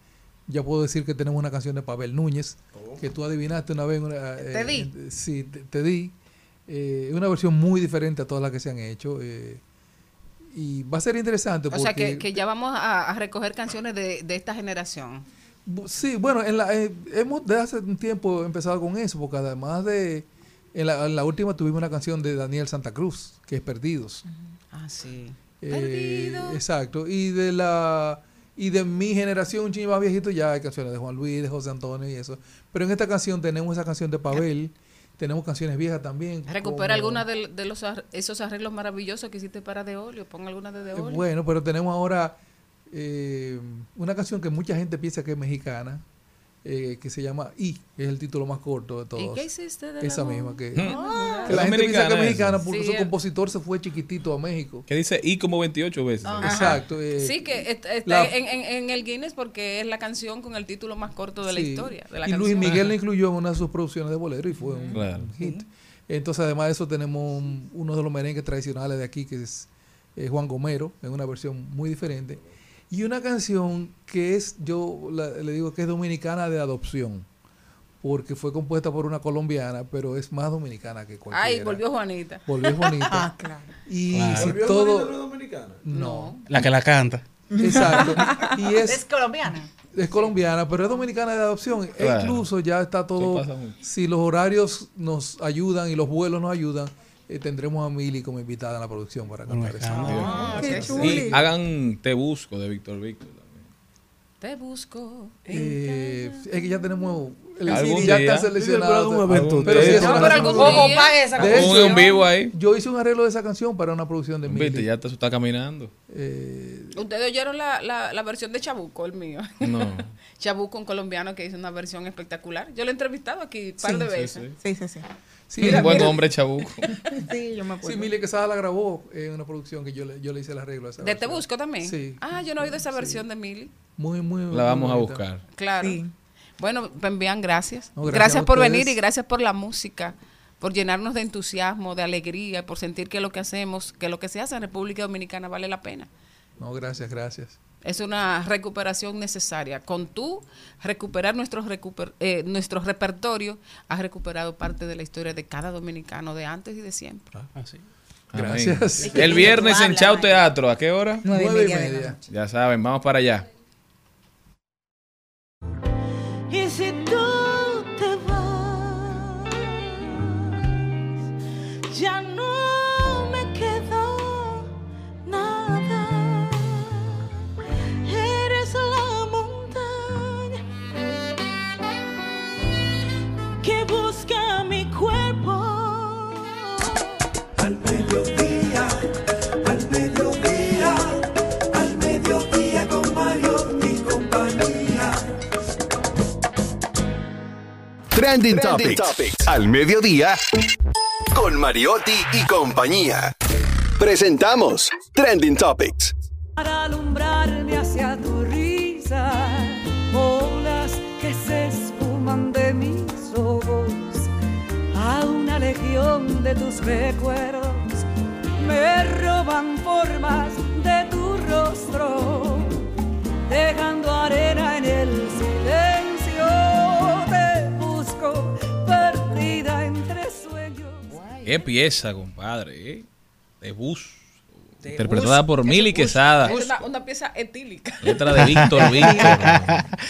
ya puedo decir que tenemos una canción de Pavel Núñez, que tú adivinaste una vez. Una, Te di. eh, sí, te, te di. Eh, una versión muy diferente a todas las que se han hecho. eh, y va a ser interesante O porque... sea, que, que ya vamos a, a recoger canciones de, de esta generación. Sí, bueno, en la, eh, hemos de hace un tiempo empezado con eso, porque además de... En la, en la última tuvimos una canción de Daniel Santa Cruz, que es Perdidos. Ah, sí. Eh, exacto. Y de la y de mi generación, un chingo más viejito, ya hay canciones de Juan Luis, de José Antonio y eso. Pero en esta canción tenemos esa canción de Pavel, tenemos canciones viejas también. Recupera alguna de, de los ar- esos arreglos maravillosos que hiciste para De Olio. Pon alguna de De Eh, Olio. Bueno, pero tenemos ahora eh, una canción que mucha gente piensa que es mexicana, eh, que se llama I, que es el título más corto de todos. qué hiciste del Esa misma que, Ah. que la gente piensa que es mexicana porque Sí, su compositor se fue chiquitito a México. Que dice I como 28 veces. Exacto. eh, Sí, que está, está la- en, en- en el Guinness porque es la canción con el título más corto de la historia. De la y canción. Luis Miguel la incluyó en una de sus producciones de bolero y fue un, Claro. un hit. Entonces, además de eso, tenemos un- uno de los merengues tradicionales de aquí, que es eh, Juan Gomero, en una versión muy diferente. Y una canción que es, yo la- le digo que es dominicana de adopción, porque fue compuesta por una colombiana, pero es más dominicana que cualquiera. Ay, volvió Juanita. Volvió Juanita. Ah, claro. Y Claro. si ¿Volvió todo... Juanita no es dominicana? No. La que la canta. Exacto. Y es, Es colombiana. es colombiana, pero es dominicana de adopción. E incluso ya está todo. Si los horarios nos ayudan y los vuelos nos ayudan, eh, tendremos a Mili como invitada en la producción para cantar esa Ah, qué Y hagan Te Busco de Víctor Víctor. Te busco. Eh, es que ya tenemos. El CD ya está seleccionado. Sí, pero algún evento Pero sí, No, es pero una- algún esa De Un hecho, vivo ahí. Yo hice un arreglo de esa canción para una producción de Viste, Mili. ya te- eso está caminando. Eh, Ustedes oyeron la, la, la versión de Chabuco, el mío. No. Chabuco, un colombiano que hizo una versión espectacular. Yo lo he entrevistado aquí un par Sí, de sí, veces. Sí, sí, sí. Sí, un mira, buen mira. hombre chabuco. Sí, yo me Sí, acuerdo. Mili Quesada la grabó en una producción que yo le, yo le hice el arreglo a esa ¿De Te. Busco también? Sí. Ah, yo no he oído esa versión de Mili. Muy, muy. La vamos a muy buscar. Claro. Bueno, me envían gracias. No, gracias por venir y gracias por la música, por llenarnos de entusiasmo, de alegría, por sentir que lo que hacemos, que lo que se hace en República Dominicana vale la pena. No, gracias, gracias. Es una recuperación necesaria. Con tú recuperar nuestro, recuper- eh, nuestro repertorio, has recuperado parte de la historia de cada dominicano de antes y de siempre. Amén. Gracias. El viernes en Chao Teatro, ¿a qué hora? Nueve y media. Ya saben, vamos para allá. Trending, Topics. Al mediodía. Con Mariotti y compañía. Presentamos Trending Topics. para alumbrarme hacia tu risa, olas que se esfuman de mis ojos, a una legión de tus recuerdos, me roban formas de tu rostro, dejando arena en el Qué pieza, compadre, ¿eh? De bus. Interpretada por Mili Quesada. Es una, una pieza etílica. Letra de Víctor Víctor.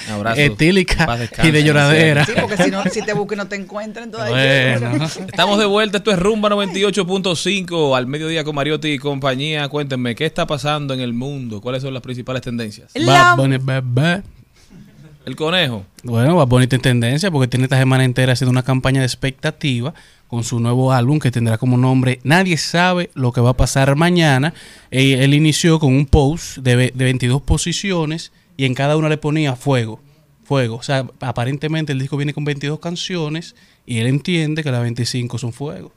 Un abrazo. Etílica y de lloradera. Sí, porque si, no, si te buscan y no te encuentran, entonces Bueno. Estamos de vuelta, esto es Rumba 98.5 al mediodía con Mariotti y compañía. Cuéntenme, ¿qué está pasando en el mundo? ¿Cuáles son las principales tendencias? El conejo. Bueno, Bunny está en tendencia porque tiene esta semana entera haciendo una campaña de expectativa con su nuevo álbum que tendrá como nombre Nadie sabe lo que va a pasar mañana. Eh, él inició con un post de, de 22 posiciones y en cada una le ponía fuego, fuego. O sea, aparentemente el disco viene con 22 canciones y él entiende que las 25 son fuego.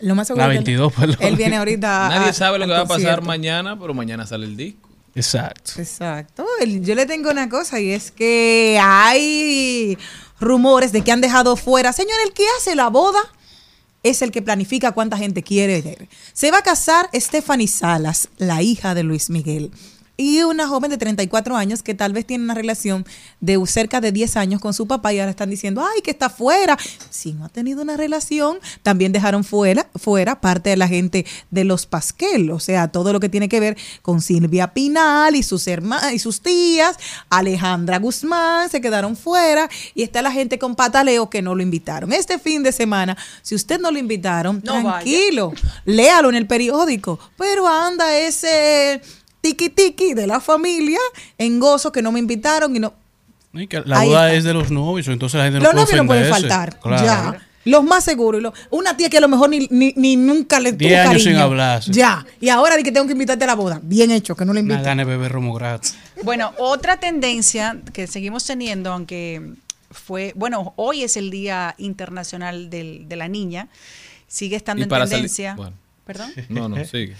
Lo más seguro La es que 22, perdón. Él viene ahorita. Nadie a- sabe lo que va a pasar mañana, pero mañana sale el disco. Exacto. Exacto. Yo le tengo una cosa y es que hay rumores de que han dejado fuera. Señor, el que hace la boda es el que planifica cuánta gente quiere ver. Se va a casar Stephanie Salas, la hija de Luis Miguel. Y una joven de 34 años que tal vez tiene una relación de cerca de 10 años con su papá y ahora están diciendo, ay, que está fuera. Si no ha tenido una relación, también dejaron fuera, fuera parte de la gente de los Pasquel, o sea, todo lo que tiene que ver con Silvia Pinal y sus hermanas y sus tías, Alejandra Guzmán se quedaron fuera y está la gente con pataleo que no lo invitaron. Este fin de semana, si usted no lo invitaron, No tranquilo, léalo en el periódico, pero anda ese tiki tiki de la familia en gozo que no me invitaron y no Y que la Ahí boda está. es de los novios, entonces la gente no los puede novios no pueden faltar. Claro. Ya. Los más seguros. y los- una tía que a lo mejor ni, ni, ni nunca le tuvo Diez años sin cariño. hablarse. Ya. Y ahora di que tengo que invitarte a la boda. Bien hecho, que no le Una invito. gana de beber romo gratis. Bueno, otra tendencia que seguimos teniendo, aunque fue, bueno, hoy es el Día Internacional del- de la Niña, sigue estando Y en para salir- tendencia. bueno. ¿Perdón? No, no, sigue.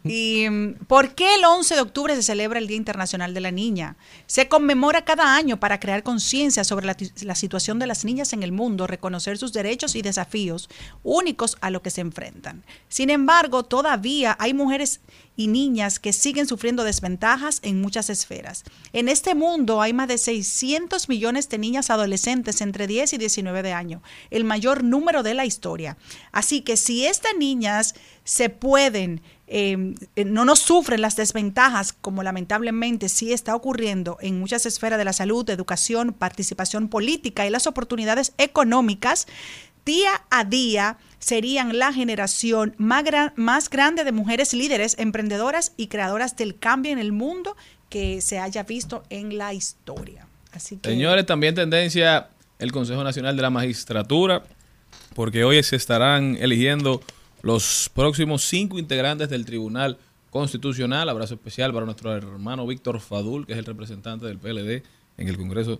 ¿Y mm, por qué el 11 de octubre se celebra el Día Internacional de la Niña? Se conmemora cada año para crear conciencia sobre la, situación de las niñas en el mundo, reconocer sus derechos y desafíos únicos a lo que se enfrentan. Sin embargo, todavía hay mujeres y niñas que siguen sufriendo desventajas en muchas esferas. En este mundo hay más de 600 millones de niñas adolescentes entre 10 y 19 de años, el mayor número de la historia. Así que si estas niñas se pueden, eh, eh, no nos sufren las desventajas como lamentablemente sí está ocurriendo en muchas esferas de la salud, educación, participación política y las oportunidades económicas, día a día serían la generación más, gran- más grande de mujeres líderes, emprendedoras y creadoras del cambio en el mundo que se haya visto en la historia. Señores, también tendencia el Consejo Nacional de la Magistratura, porque hoy se estarán eligiendo los próximos cinco integrantes del Tribunal Constitucional. Abrazo especial para nuestro hermano Víctor Fadul, que es el representante del PLD en el Congreso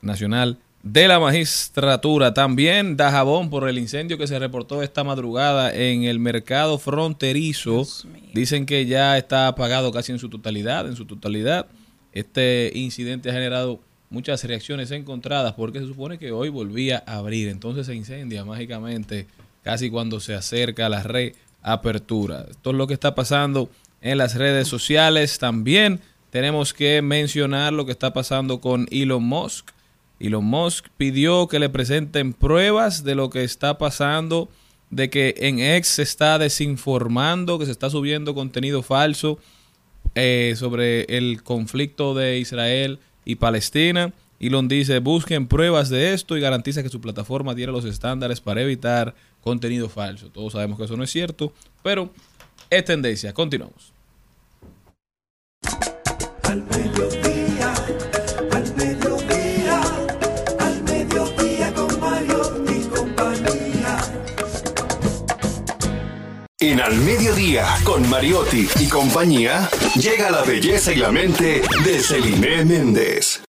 Nacional de la Magistratura. También Dajabón por el incendio que se reportó esta madrugada en el mercado fronterizo. Dicen que ya está apagado casi en su totalidad, en su totalidad. Este incidente ha generado muchas reacciones encontradas porque se supone que hoy volvía a abrir. Entonces se incendia mágicamente casi cuando se acerca la reapertura. Esto es lo que está pasando en las redes sociales. También tenemos que mencionar lo que está pasando con Elon Musk. Elon Musk pidió que le presenten pruebas de lo que está pasando, de que en X se está desinformando, que se está subiendo contenido falso eh, sobre el conflicto de Israel y Palestina. Elon dice, busquen pruebas de esto y garantiza que su plataforma tiene los estándares para evitar contenido falso. Todos sabemos que eso no es cierto, pero es tendencia. Continuamos. Al mediodía, al mediodía, al mediodía con Mario y compañía. En Al Mediodía, con Mariotti y compañía, llega la belleza y la mente de Celine Méndez.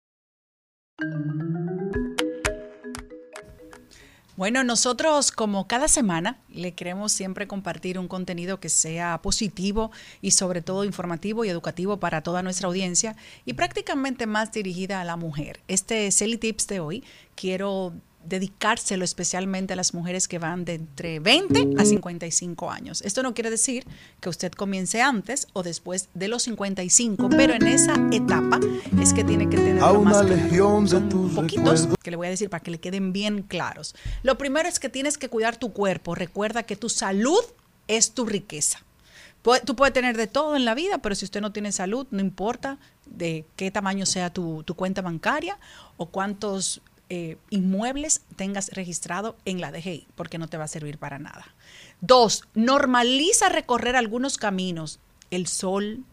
Bueno, nosotros como cada semana le queremos siempre compartir un contenido que sea positivo y sobre todo informativo y educativo para toda nuestra audiencia y prácticamente más dirigida a la mujer. Este Celi Tips de hoy quiero dedicárselo especialmente a las mujeres que van de entre 20 a 55 años. Esto no quiere decir que usted comience antes o después de los 55, pero en esa etapa es que tiene que tener A más una claro. legión de tus poquitos recuerdos. que le voy a decir para que le queden bien claros. Lo primero es que tienes que cuidar tu cuerpo. Recuerda que tu salud es tu riqueza. Tú puedes tener de todo en la vida, pero si usted no tiene salud, no importa de qué tamaño sea tu, tu cuenta bancaria o cuántos eh, inmuebles tengas registrado en la DGI, porque no te va a servir para nada. Dos, normaliza recorrer algunos caminos. El sol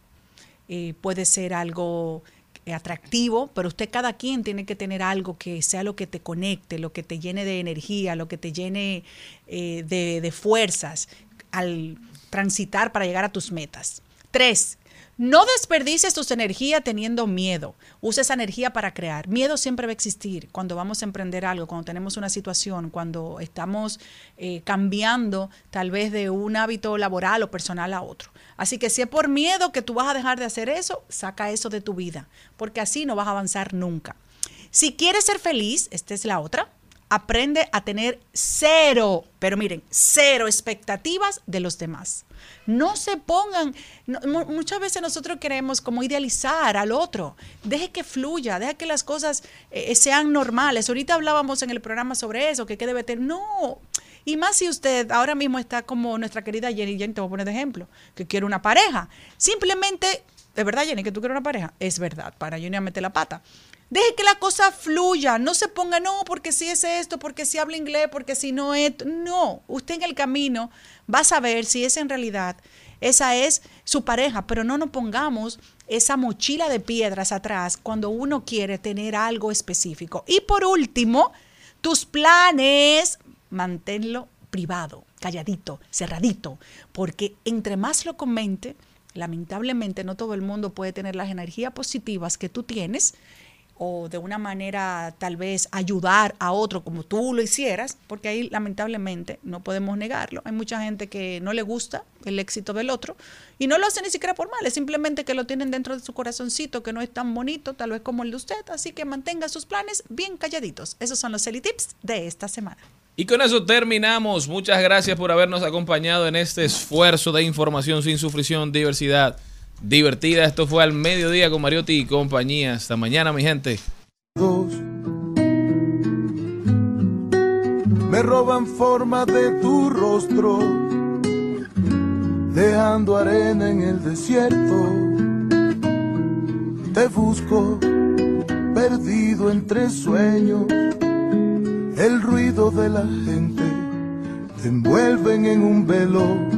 eh, puede ser algo eh, atractivo, pero usted cada quien tiene que tener algo que sea lo que te conecte, lo que te llene de energía, lo que te llene de, de fuerzas al transitar para llegar a tus metas. Tres, no desperdicies tus energías teniendo miedo. Usa esa energía para crear. Miedo siempre va a existir cuando vamos a emprender algo, cuando tenemos una situación, cuando estamos eh, cambiando tal vez de un hábito laboral o personal a otro. Así que si es por miedo que tú vas a dejar de hacer eso, saca eso de tu vida, porque así no vas a avanzar nunca. Si quieres ser feliz, esta es la otra, aprende a tener cero, pero miren, cero expectativas de los demás. No se pongan, muchas veces nosotros queremos como idealizar al otro. Deje que fluya, deje que las cosas eh, sean normales. Ahorita hablábamos en el programa sobre eso, que qué debe tener. No. Y más si usted ahora mismo está como nuestra querida Jenny, Jenny te voy a poner de ejemplo, que quiere una pareja. Simplemente, ¿es verdad, Jenny, que tú quieres una pareja? Es verdad, para Jenny a meter la pata. Deje que la cosa fluya, no se ponga, no, porque si es esto, porque si habla inglés, porque si no es... No, usted en el camino va a saber si es en realidad, esa es su pareja, pero no nos pongamos esa mochila de piedras atrás cuando uno quiere tener algo específico. Y por último, tus planes, manténlo privado, calladito, cerradito, porque entre más lo comente, lamentablemente no todo el mundo puede tener las energías positivas que tú tienes o de una manera tal vez ayudar a otro como tú lo hicieras, porque ahí lamentablemente no podemos negarlo. Hay mucha gente que no le gusta el éxito del otro y no lo hace ni siquiera por mal, es simplemente que lo tienen dentro de su corazoncito que no es tan bonito, tal vez como el de usted, así que mantenga sus planes bien calladitos. Esos son los Celi Tips de esta semana. Y con eso terminamos. Muchas gracias por habernos acompañado en este esfuerzo de información sin sufrición, diversidad divertida. Esto fue al mediodía con Mariotti y compañía. Hasta mañana, mi gente. me roban forma de tu rostro, dejando arena en el desierto. Te busco, perdido entre sueños, el ruido de la gente te envuelven en un velo.